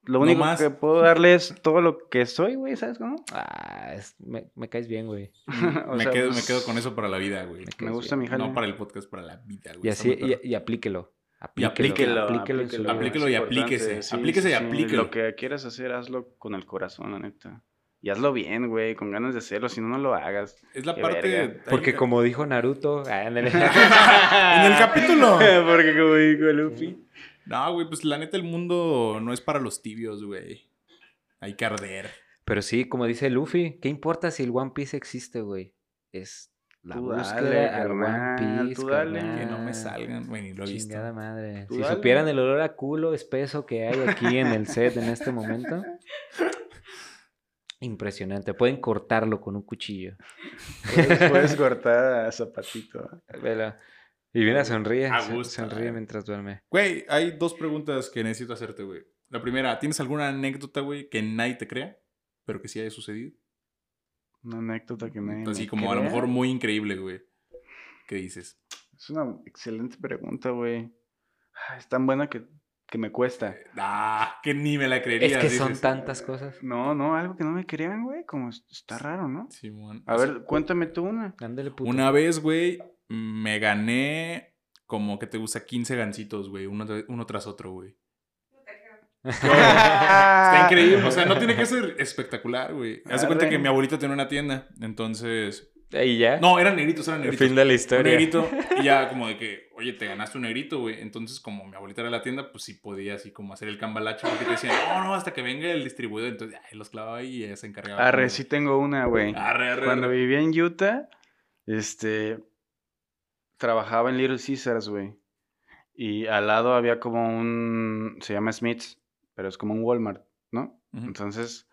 Lo único que puedo darle es todo lo que soy, güey, ¿sabes cómo? Ah, es- me, me caes bien, güey. [LAUGHS] Me, sea, quedo, pues, me quedo con eso para la vida, güey. Me gusta bien. mi jale. No para el podcast, para la vida, güey. Y así, y, y aplíquelo. aplíquelo, Aplíquelo aplíquelo. y es aplíquese, aplíquese y aplíquelo. Lo que quieras hacer, hazlo con el corazón, la neta. Y hazlo bien, güey, con ganas de hacerlo, si no, no lo hagas. Es la Qué parte. verga. Porque ahí- como dijo Naruto. [LAUGHS] [LAUGHS] En el capítulo. [LAUGHS] Porque como dijo Luffy. No, güey, pues la neta, el mundo no es para los tibios, güey. Hay que arder. Pero sí, como dice Luffy, ¿qué importa si el One Piece existe, güey? Es la Tú búsqueda dale, al carnal, One Piece. tú dale. Que no me salgan, güey, ni lo he visto. Chingada madre. Tú Si dale. supieran el olor a culo espeso que hay aquí en el set en este momento. Impresionante. Pueden cortarlo con un cuchillo. Puedes, puedes [LAUGHS] cortar a zapatito. Vela. Y mira, sonríe. A gusto, sonríe mientras duerme. Güey, hay dos preguntas que necesito hacerte, güey. La primera, ¿tienes alguna anécdota, güey, que nadie te crea, pero que sí haya sucedido? Una anécdota que me. Así me como a lo mejor muy increíble, güey. ¿Qué dices? Es una excelente pregunta, güey. Ah, Es tan buena que, que me cuesta. Ah, que ni me la creería. Es que son tantas cosas. No, no, algo que no me crean, güey. Como es- está raro, ¿no? Simón. A ver, cuéntame tú una. Ándale, puto. Una vez, güey, me gané como que te gusta 15 gancitos, güey, uno, tra- uno tras otro, güey. [LAUGHS] Está increíble, o sea, no tiene que ser espectacular, güey. Haz de cuenta que mi abuelita tenía una tienda, entonces... ¿Y ya? No, eran negritos, eran El negritos. fin de la Un historia. negrito, [LAUGHS] y ya como de que, oye, te ganaste un negrito, güey. Entonces, como mi abuelita era la tienda, pues sí podía así como hacer el cambalacho, porque te decían, no, no, hasta que venga el distribuidor. Entonces, ay, los clavaba ahí y ella se encargaba. Arre, como- sí tengo una, güey. Arre, arre, Cuando arre. vivía en Utah, este, trabajaba en Little Caesars, güey. Y al lado había como un, se llama Smith's, pero es como un Walmart, ¿no? Entonces,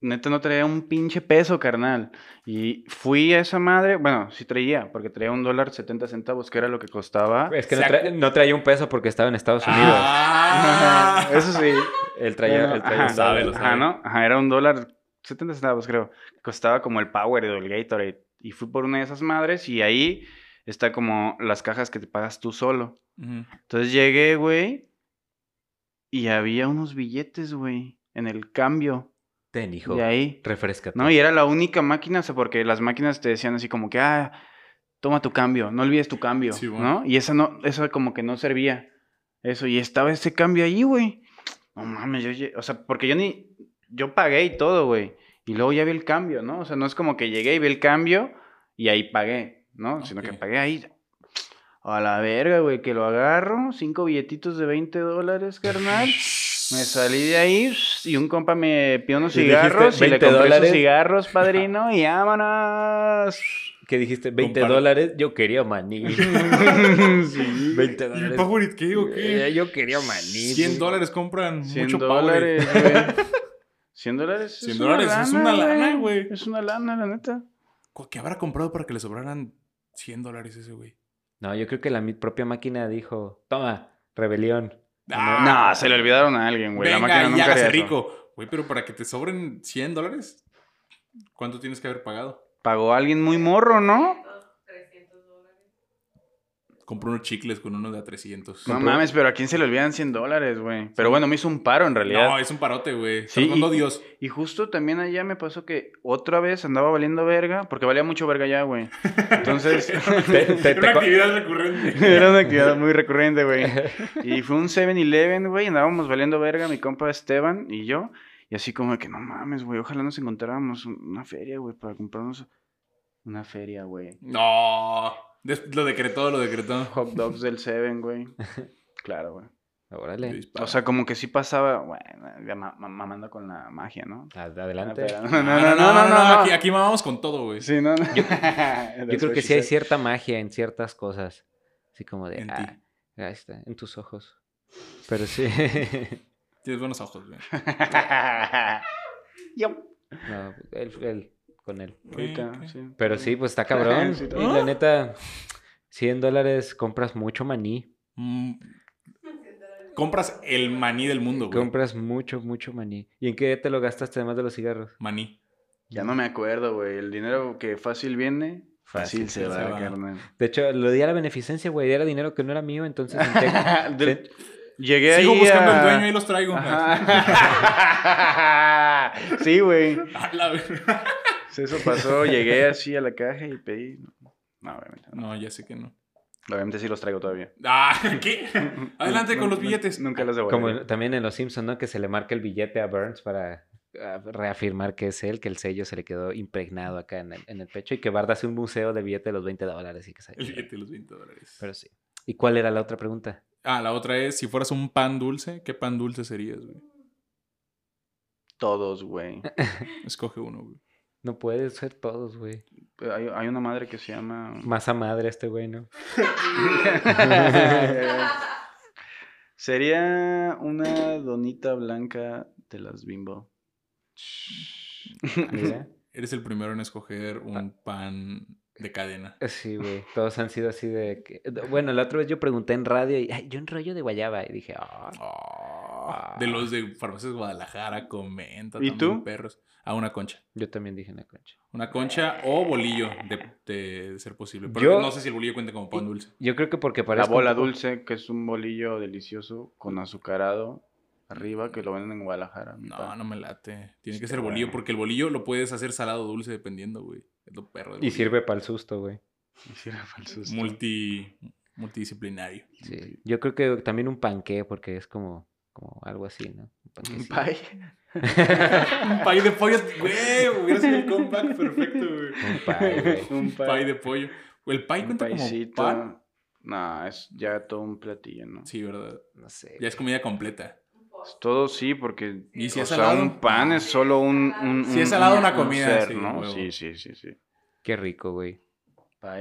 neta no traía un pinche peso, carnal. Y fui a esa madre, bueno, sí traía, porque traía un dólar 70 centavos, que era lo que costaba. Es que no, Se tra- no traía un peso porque estaba en Estados Unidos. Ah. [LAUGHS] Eso sí. Él traía, Bueno, él traía ajá, un sabe, lo Ajá, ¿no? Ajá, era un dólar 70 centavos, creo. Costaba como el Power o el Gatorade. Y fui por una de esas madres y ahí está como las cajas que te pagas tú solo. Entonces llegué, güey, y había unos billetes, güey, en el cambio. Ten, hijo. De ahí. Refrescate. No, y era la única máquina, o sea, porque las máquinas te decían así como que, ah, toma tu cambio, no olvides tu cambio, Sí, bueno. ¿no? Y esa no, eso como que no servía. Eso, y estaba ese cambio ahí, güey. No mames, yo, o sea, porque yo ni, yo pagué y todo, güey. Y luego ya vi el cambio, ¿no? O sea, no es como que llegué y vi el cambio y ahí pagué, ¿no? Sino que pagué ahí. A la verga, güey, que lo agarro, cinco billetitos de 20 dólares, carnal. [LAUGHS] Me salí de ahí y un compa me pidió unos Y dijiste, cigarros y le 20 compré dólares. esos cigarros, padrino, y vámonos. ¿Qué dijiste? 20 Compar- dólares. Yo quería maní. [LAUGHS] sí. [LAUGHS] 20 ¿Y el dólares. Powerade qué o qué? Eh, Yo quería maní. 100 dólares compran 100 mucho Powerade. dólares, [LAUGHS] güey. 100 dólares. 100 dólares es una lana, güey. Es una lana, la neta. ¿Qué habrá comprado para que le sobraran 100 dólares ese güey? No, yo creo que la mi- propia máquina dijo, toma, rebelión. No, se le olvidaron a alguien, güey. La Venga, máquina y nunca hágase rico. Güey, pero para que te sobren 100 dólares, ¿cuánto tienes que haber pagado? Pagó a alguien muy morro, ¿no? 300 dólares. Compró unos chicles con uno de a 300. No Compró- mames, pero a quién se le olvidan 100 dólares, güey. Pero bueno, me hizo un paro en realidad. No, es un parote, güey. Sí, y- Dios. Y justo también allá me pasó que otra vez andaba valiendo verga, porque valía mucho verga allá, güey. Entonces, [LAUGHS] Te- te- Era una te actividad recurrente. [LAUGHS] era una actividad muy recurrente, güey. [LAUGHS] Y fue un 7-Eleven, güey, andábamos valiendo verga, mi compa Esteban y yo. Y así como de que, no mames, güey, ojalá nos encontráramos un- una feria, güey, para comprarnos una feria, güey. No. Lo decretó, lo decretó. Hot dogs del Seven, güey. [LAUGHS] Claro, güey. Órale. O sea, como que sí pasaba, bueno, ya ma- ma- mamando con la magia, ¿no? Ad- Adelante. No, no, no, no, no, Aquí, aquí vamos con todo, güey. Sí, no, no. [LAUGHS] Yo creo que sí hay cierta magia en ciertas cosas. Así como de, En ah, ti. ahí está, en tus ojos. Pero sí. Tienes buenos ojos, güey. [LAUGHS] Yo. no, él, él con él. Ahorita, ¿Qué? sí. Pero sí, pues está cabrón. Sí, y la neta, 100 dólares compras mucho maní. Mm, compras el maní del mundo, güey. Compras mucho, mucho maní. ¿Y en qué te lo gastaste además de los cigarros? Maní. Ya no me acuerdo, güey. El dinero que fácil viene, fácil, Fácil se, se va, va. carnal. De hecho, lo di a la beneficencia, güey. Era dinero que no era mío, entonces... [LAUGHS] Del- Llegué Sigo ahí buscando a- el dueño y los traigo. [LAUGHS] Sí, güey. [LAUGHS] Eso pasó. Llegué así a la caja y pedí. No, obviamente no. No, ya sé que no. Obviamente sí los traigo todavía. Ah, [LAUGHS] ¿qué? [LAUGHS] Adelante con los billetes. Nunca los devolví. Como también en Los Simpsons, ¿no? Que se le marca el billete a Burns para ah, reafirmar que es él, que el sello se le quedó impregnado acá en el, en el pecho y que Bart hace un museo del billete de los 20 dólares y que se... El billete de los 20 dólares. Pero sí. ¿Y cuál era la otra pregunta? Ah, la otra es, si fueras un pan dulce, ¿qué pan dulce serías, güey? Todos, güey. Escoge uno, güey. No puede ser todos, güey. Hay, hay una madre que se llama. Masa madre este güey, ¿no? [LAUGHS] Sería una donita blanca de las bimbo. Mira. Eres el primero en escoger un pan de cadena. Sí, güey. Todos han sido así de... que- Bueno, la otra vez yo pregunté en radio y "Ay, yo un rollo de guayaba y dije, ah, Ah, de los de Farmacias Guadalajara, comenta. ¿Y también, tú? Perros. A una concha. yo también dije una concha. Una concha o bolillo, de, de- de ser posible. Pero Yo- no sé si el bolillo cuenta como pan dulce. Yo creo que porque La parece bola dulce, que es un bolillo delicioso con azucarado arriba, que lo venden en Guadalajara. No, no me late. Tiene que ser bolillo, bueno. porque el bolillo lo puedes hacer salado o dulce dependiendo, güey. Es lo perro del Y sirve para el susto, güey. [LAUGHS] Sí, era falso esto. Multi, multidisciplinario. Sí. Yo creo que también un panqué porque es como, como algo así, ¿no? Un Un pie. Un [LAUGHS] pay de pollo, güey. Hubiera sido el comeback perfecto, güey. Un pie, güey. [LAUGHS] Un pie. De pollo. El Un cuenta como paisito. pan. No, es ya todo un platillo, ¿no? Sí, ¿verdad? No sé. Ya es comida completa. Todo sí, porque ¿Y si o es sea, salado? un pan es solo un, un, Si un- es salado, un- una un comida, ser, sí, ¿no? huevo. Sí, sí, sí, sí. Qué rico, güey.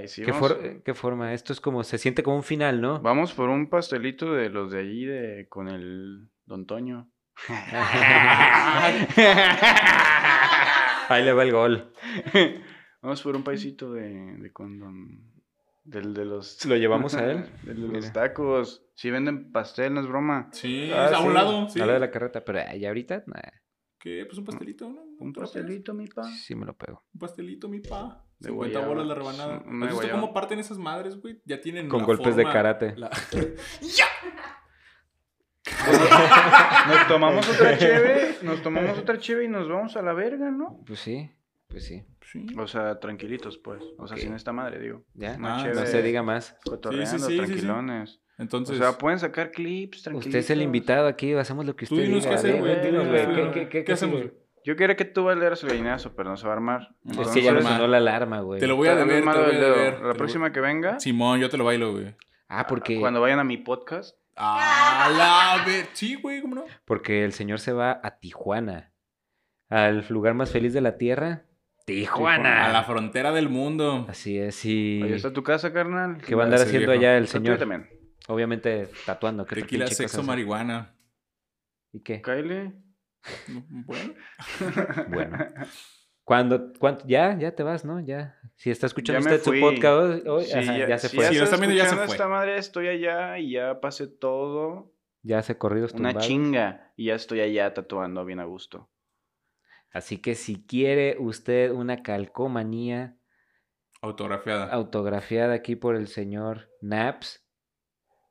Sí, ¿Qué, for- ¿Qué forma? Esto es como, se siente como un final, ¿no? vamos por un pastelito de los de allí de con el Don Toño. [LAUGHS] Ahí le va el gol. [LAUGHS] Vamos por un paisito de, de con Don del de los ¿Lo llevamos a él? [LAUGHS] del de los tacos. Si venden pastel, no es broma. Sí, Ah, a sí, un lado. Sí. Al lado de la carreta, pero ya ahorita, nah, ¿Qué? Pues un pastelito, ¿no? Un pastelito, mi pa. sí me lo pego. Un pastelito, mi pa. De 50 guayaba. bolas la rebanada. Una ¿Has visto guayaba. cómo parten esas madres, güey? Ya tienen Con la golpes de karate. la- [LAUGHS] [LAUGHS] Nos tomamos otra [LAUGHS] cheve, nos tomamos otra cheve y nos vamos a la verga, ¿no? Pues sí, pues sí. Sí. O sea, tranquilitos, pues. O sea, Ok. sin esta madre, digo. Ya, Ah, no se diga más. Cotorreando, Sí, sí, sí, sí, sí. tranquilones. Entonces, O sea, pueden sacar clips, tranquilos. Usted es el invitado aquí, hacemos lo que usted dinos qué diga. hacer, Dime, güey. ¿qué- qué- qué- ¿Qué qué hacemos? Yo quería que tú bailaras el gallinazo, pero no se va a armar. Es que ya me sonó la alarma, güey. Te lo voy a deber, te lo voy a deber. La próxima que venga, Simón, yo te lo bailo, güey. Ah, porque, cuando vayan a mi podcast, A la ver. Sí, güey, ¿cómo no? porque el señor se va a Tijuana. Al lugar más feliz de la tierra. Tijuana. A la frontera del mundo. Así es, y... ahí está tu casa, carnal. ¿Qué va a andar haciendo allá el señor? también. Obviamente tatuando. ¿qué otra Tequila, sexo, marihuana. ¿Y qué? Kyle. Bueno. [LAUGHS] Bueno. Cuando, cuánto, ya, ya te vas, ¿no? Ya. Si está escuchando usted su podcast hoy, hoy, Sí, ajá, ya, se fue. Sí, Ya lo está ya se fue. esta madre, estoy allá y ya pasé todo. Ya hace corridos Una tumbados. chinga. Y ya estoy allá tatuando bien a gusto. Así que si quiere usted una calcomanía Autografiada. autografiada aquí por el señor Naps,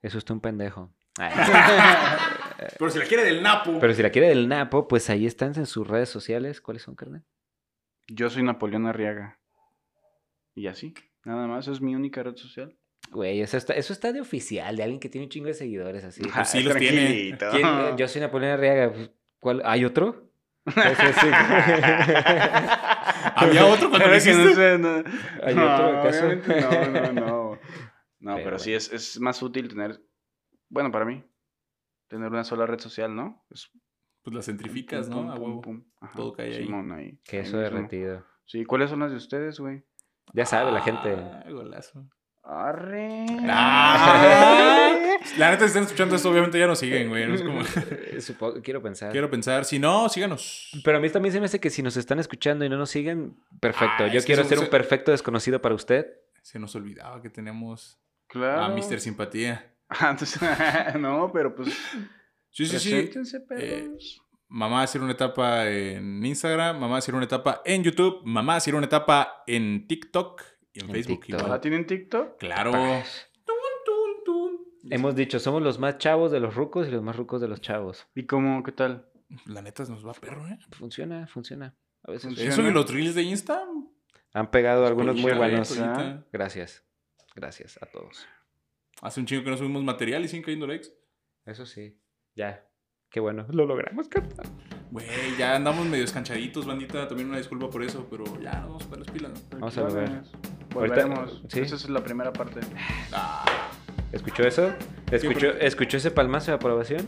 es usted un pendejo. [LAUGHS] Pero si la quiere del Napo. Pero si la quiere del Napo, pues ahí están en sus redes sociales. ¿Cuáles son, carnal? Yo soy Napoleón Arriaga. Y así. Nada más, es mi única red social. Güey, eso está, eso está de oficial, de alguien que tiene un chingo de seguidores así. Pues sí los tiene. Yo soy Napoleón Arriaga. pues, ¿Cuál? ¿Hay otro? Ese sí. [LAUGHS] Había otro cuando lo que no hiciste. sé, no. ¿Hay No, otro acaso? No, no, no. No, Pero pero, sí es, es más útil tener, bueno, para mí, tener una sola red social, ¿no? Es Pues las centrificas, pum, ¿no? A pum, huevo. pum, pum. Ajá, Todo cae ahí. Simón, ahí. Queso ahí derretido. Sí, ¿cuáles son las de ustedes, güey? Ya sabe la gente. Ah, golazo. Arre. Ah, [LAUGHS] La neta, si están escuchando esto, obviamente ya nos siguen, güey. No es como... [LAUGHS] Supongo- quiero pensar. Quiero pensar. Si no, síganos. Pero a mí también se me hace que si nos están escuchando y no nos siguen, perfecto. Ah, Yo quiero ser un perfecto desconocido para usted. Se nos olvidaba que tenemos Claro. a Mr. Simpatía. [LAUGHS] Ah, entonces, [LAUGHS] no, pero pues. Sí, sí, sí. Eh. Mamá hacer una etapa en Instagram, mamá hacer una etapa en YouTube, mamá hacer una etapa en TikTok y en, En Facebook. ¿Ah, tienen TikTok? Claro. Hemos dicho, somos los más chavos de los rucos y los más rucos de los chavos. ¿Y cómo? ¿Qué tal? La neta nos va perro, ¿eh? Funciona, funciona. A veces Funciona. Eso y los reels de Insta. han pegado algunos muy buenos. Gracias. Gracias a todos. Hace un chingo que no subimos material y siguen cayendo likes. Eso sí. Ya. Qué bueno. Lo logramos, carnal. Güey, ya andamos medio escanchaditos, bandita. También una disculpa por eso, pero ya nos vamos para las pilas. ¿no? Vamos a ver. Volveremos. sí. Esa es la primera parte. Ah, ¿Escuchó eso? ¿Escuchó, ¿escuchó ese palmazo de aprobación?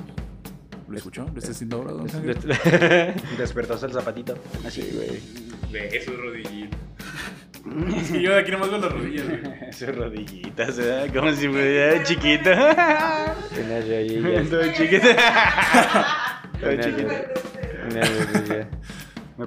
¿Lo escuchó? ¿Lo está haciendo ahora? [LAUGHS] Despertaste el zapatito. güey. Ve esos rodillitos. [LAUGHS] Es que yo de aquí nomás veo las rodillas, güey. [LAUGHS] Sus rodillitas, ¿verdad? Como si fuera chiquito. [LAUGHS] Unas rodillas. Todo chiquito. Todo chiquito. rodillas. Unas rodillas. ¿Me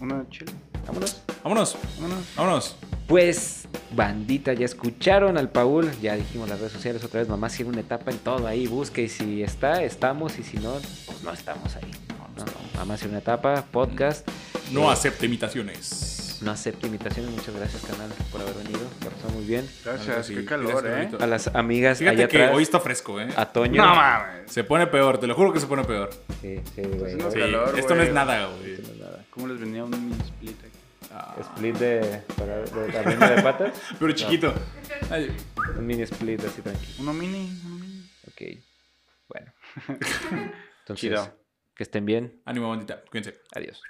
una chile? Vámonos. Vámonos, Vámonos. vámonos. Pues, bandita, ya escucharon al Paul, ya dijimos las redes sociales otra vez, mamá tiene una etapa en todo ahí, busque y si está, estamos y si no, pues no estamos ahí. No, no, mamá tiene una etapa, podcast, No Eh, acepte imitaciones. No acepto imitaciones, muchas gracias canal por haber venido, la pasó muy bien. Gracias, qué gracias, calor, ¿eh? A las amigas Fíjate allá que atrás, hoy está fresco, ¿eh? a Toño. No mames. Se pone peor, te lo juro que se pone peor. Sí, sí, güey. haciendo Sí, calor, esto no güey. es nada, güey. No es nada. ¿Cómo les venía un mini split aquí? Ah, Split de, para, de, de patas, [LAUGHS] pero chiquito. Ay, un mini split así tranquilo. Uno mini, uno mini. Ok, bueno. [LAUGHS] Entonces, Chido. que estén bien, ánimo, bandita. Cuídense. adiós.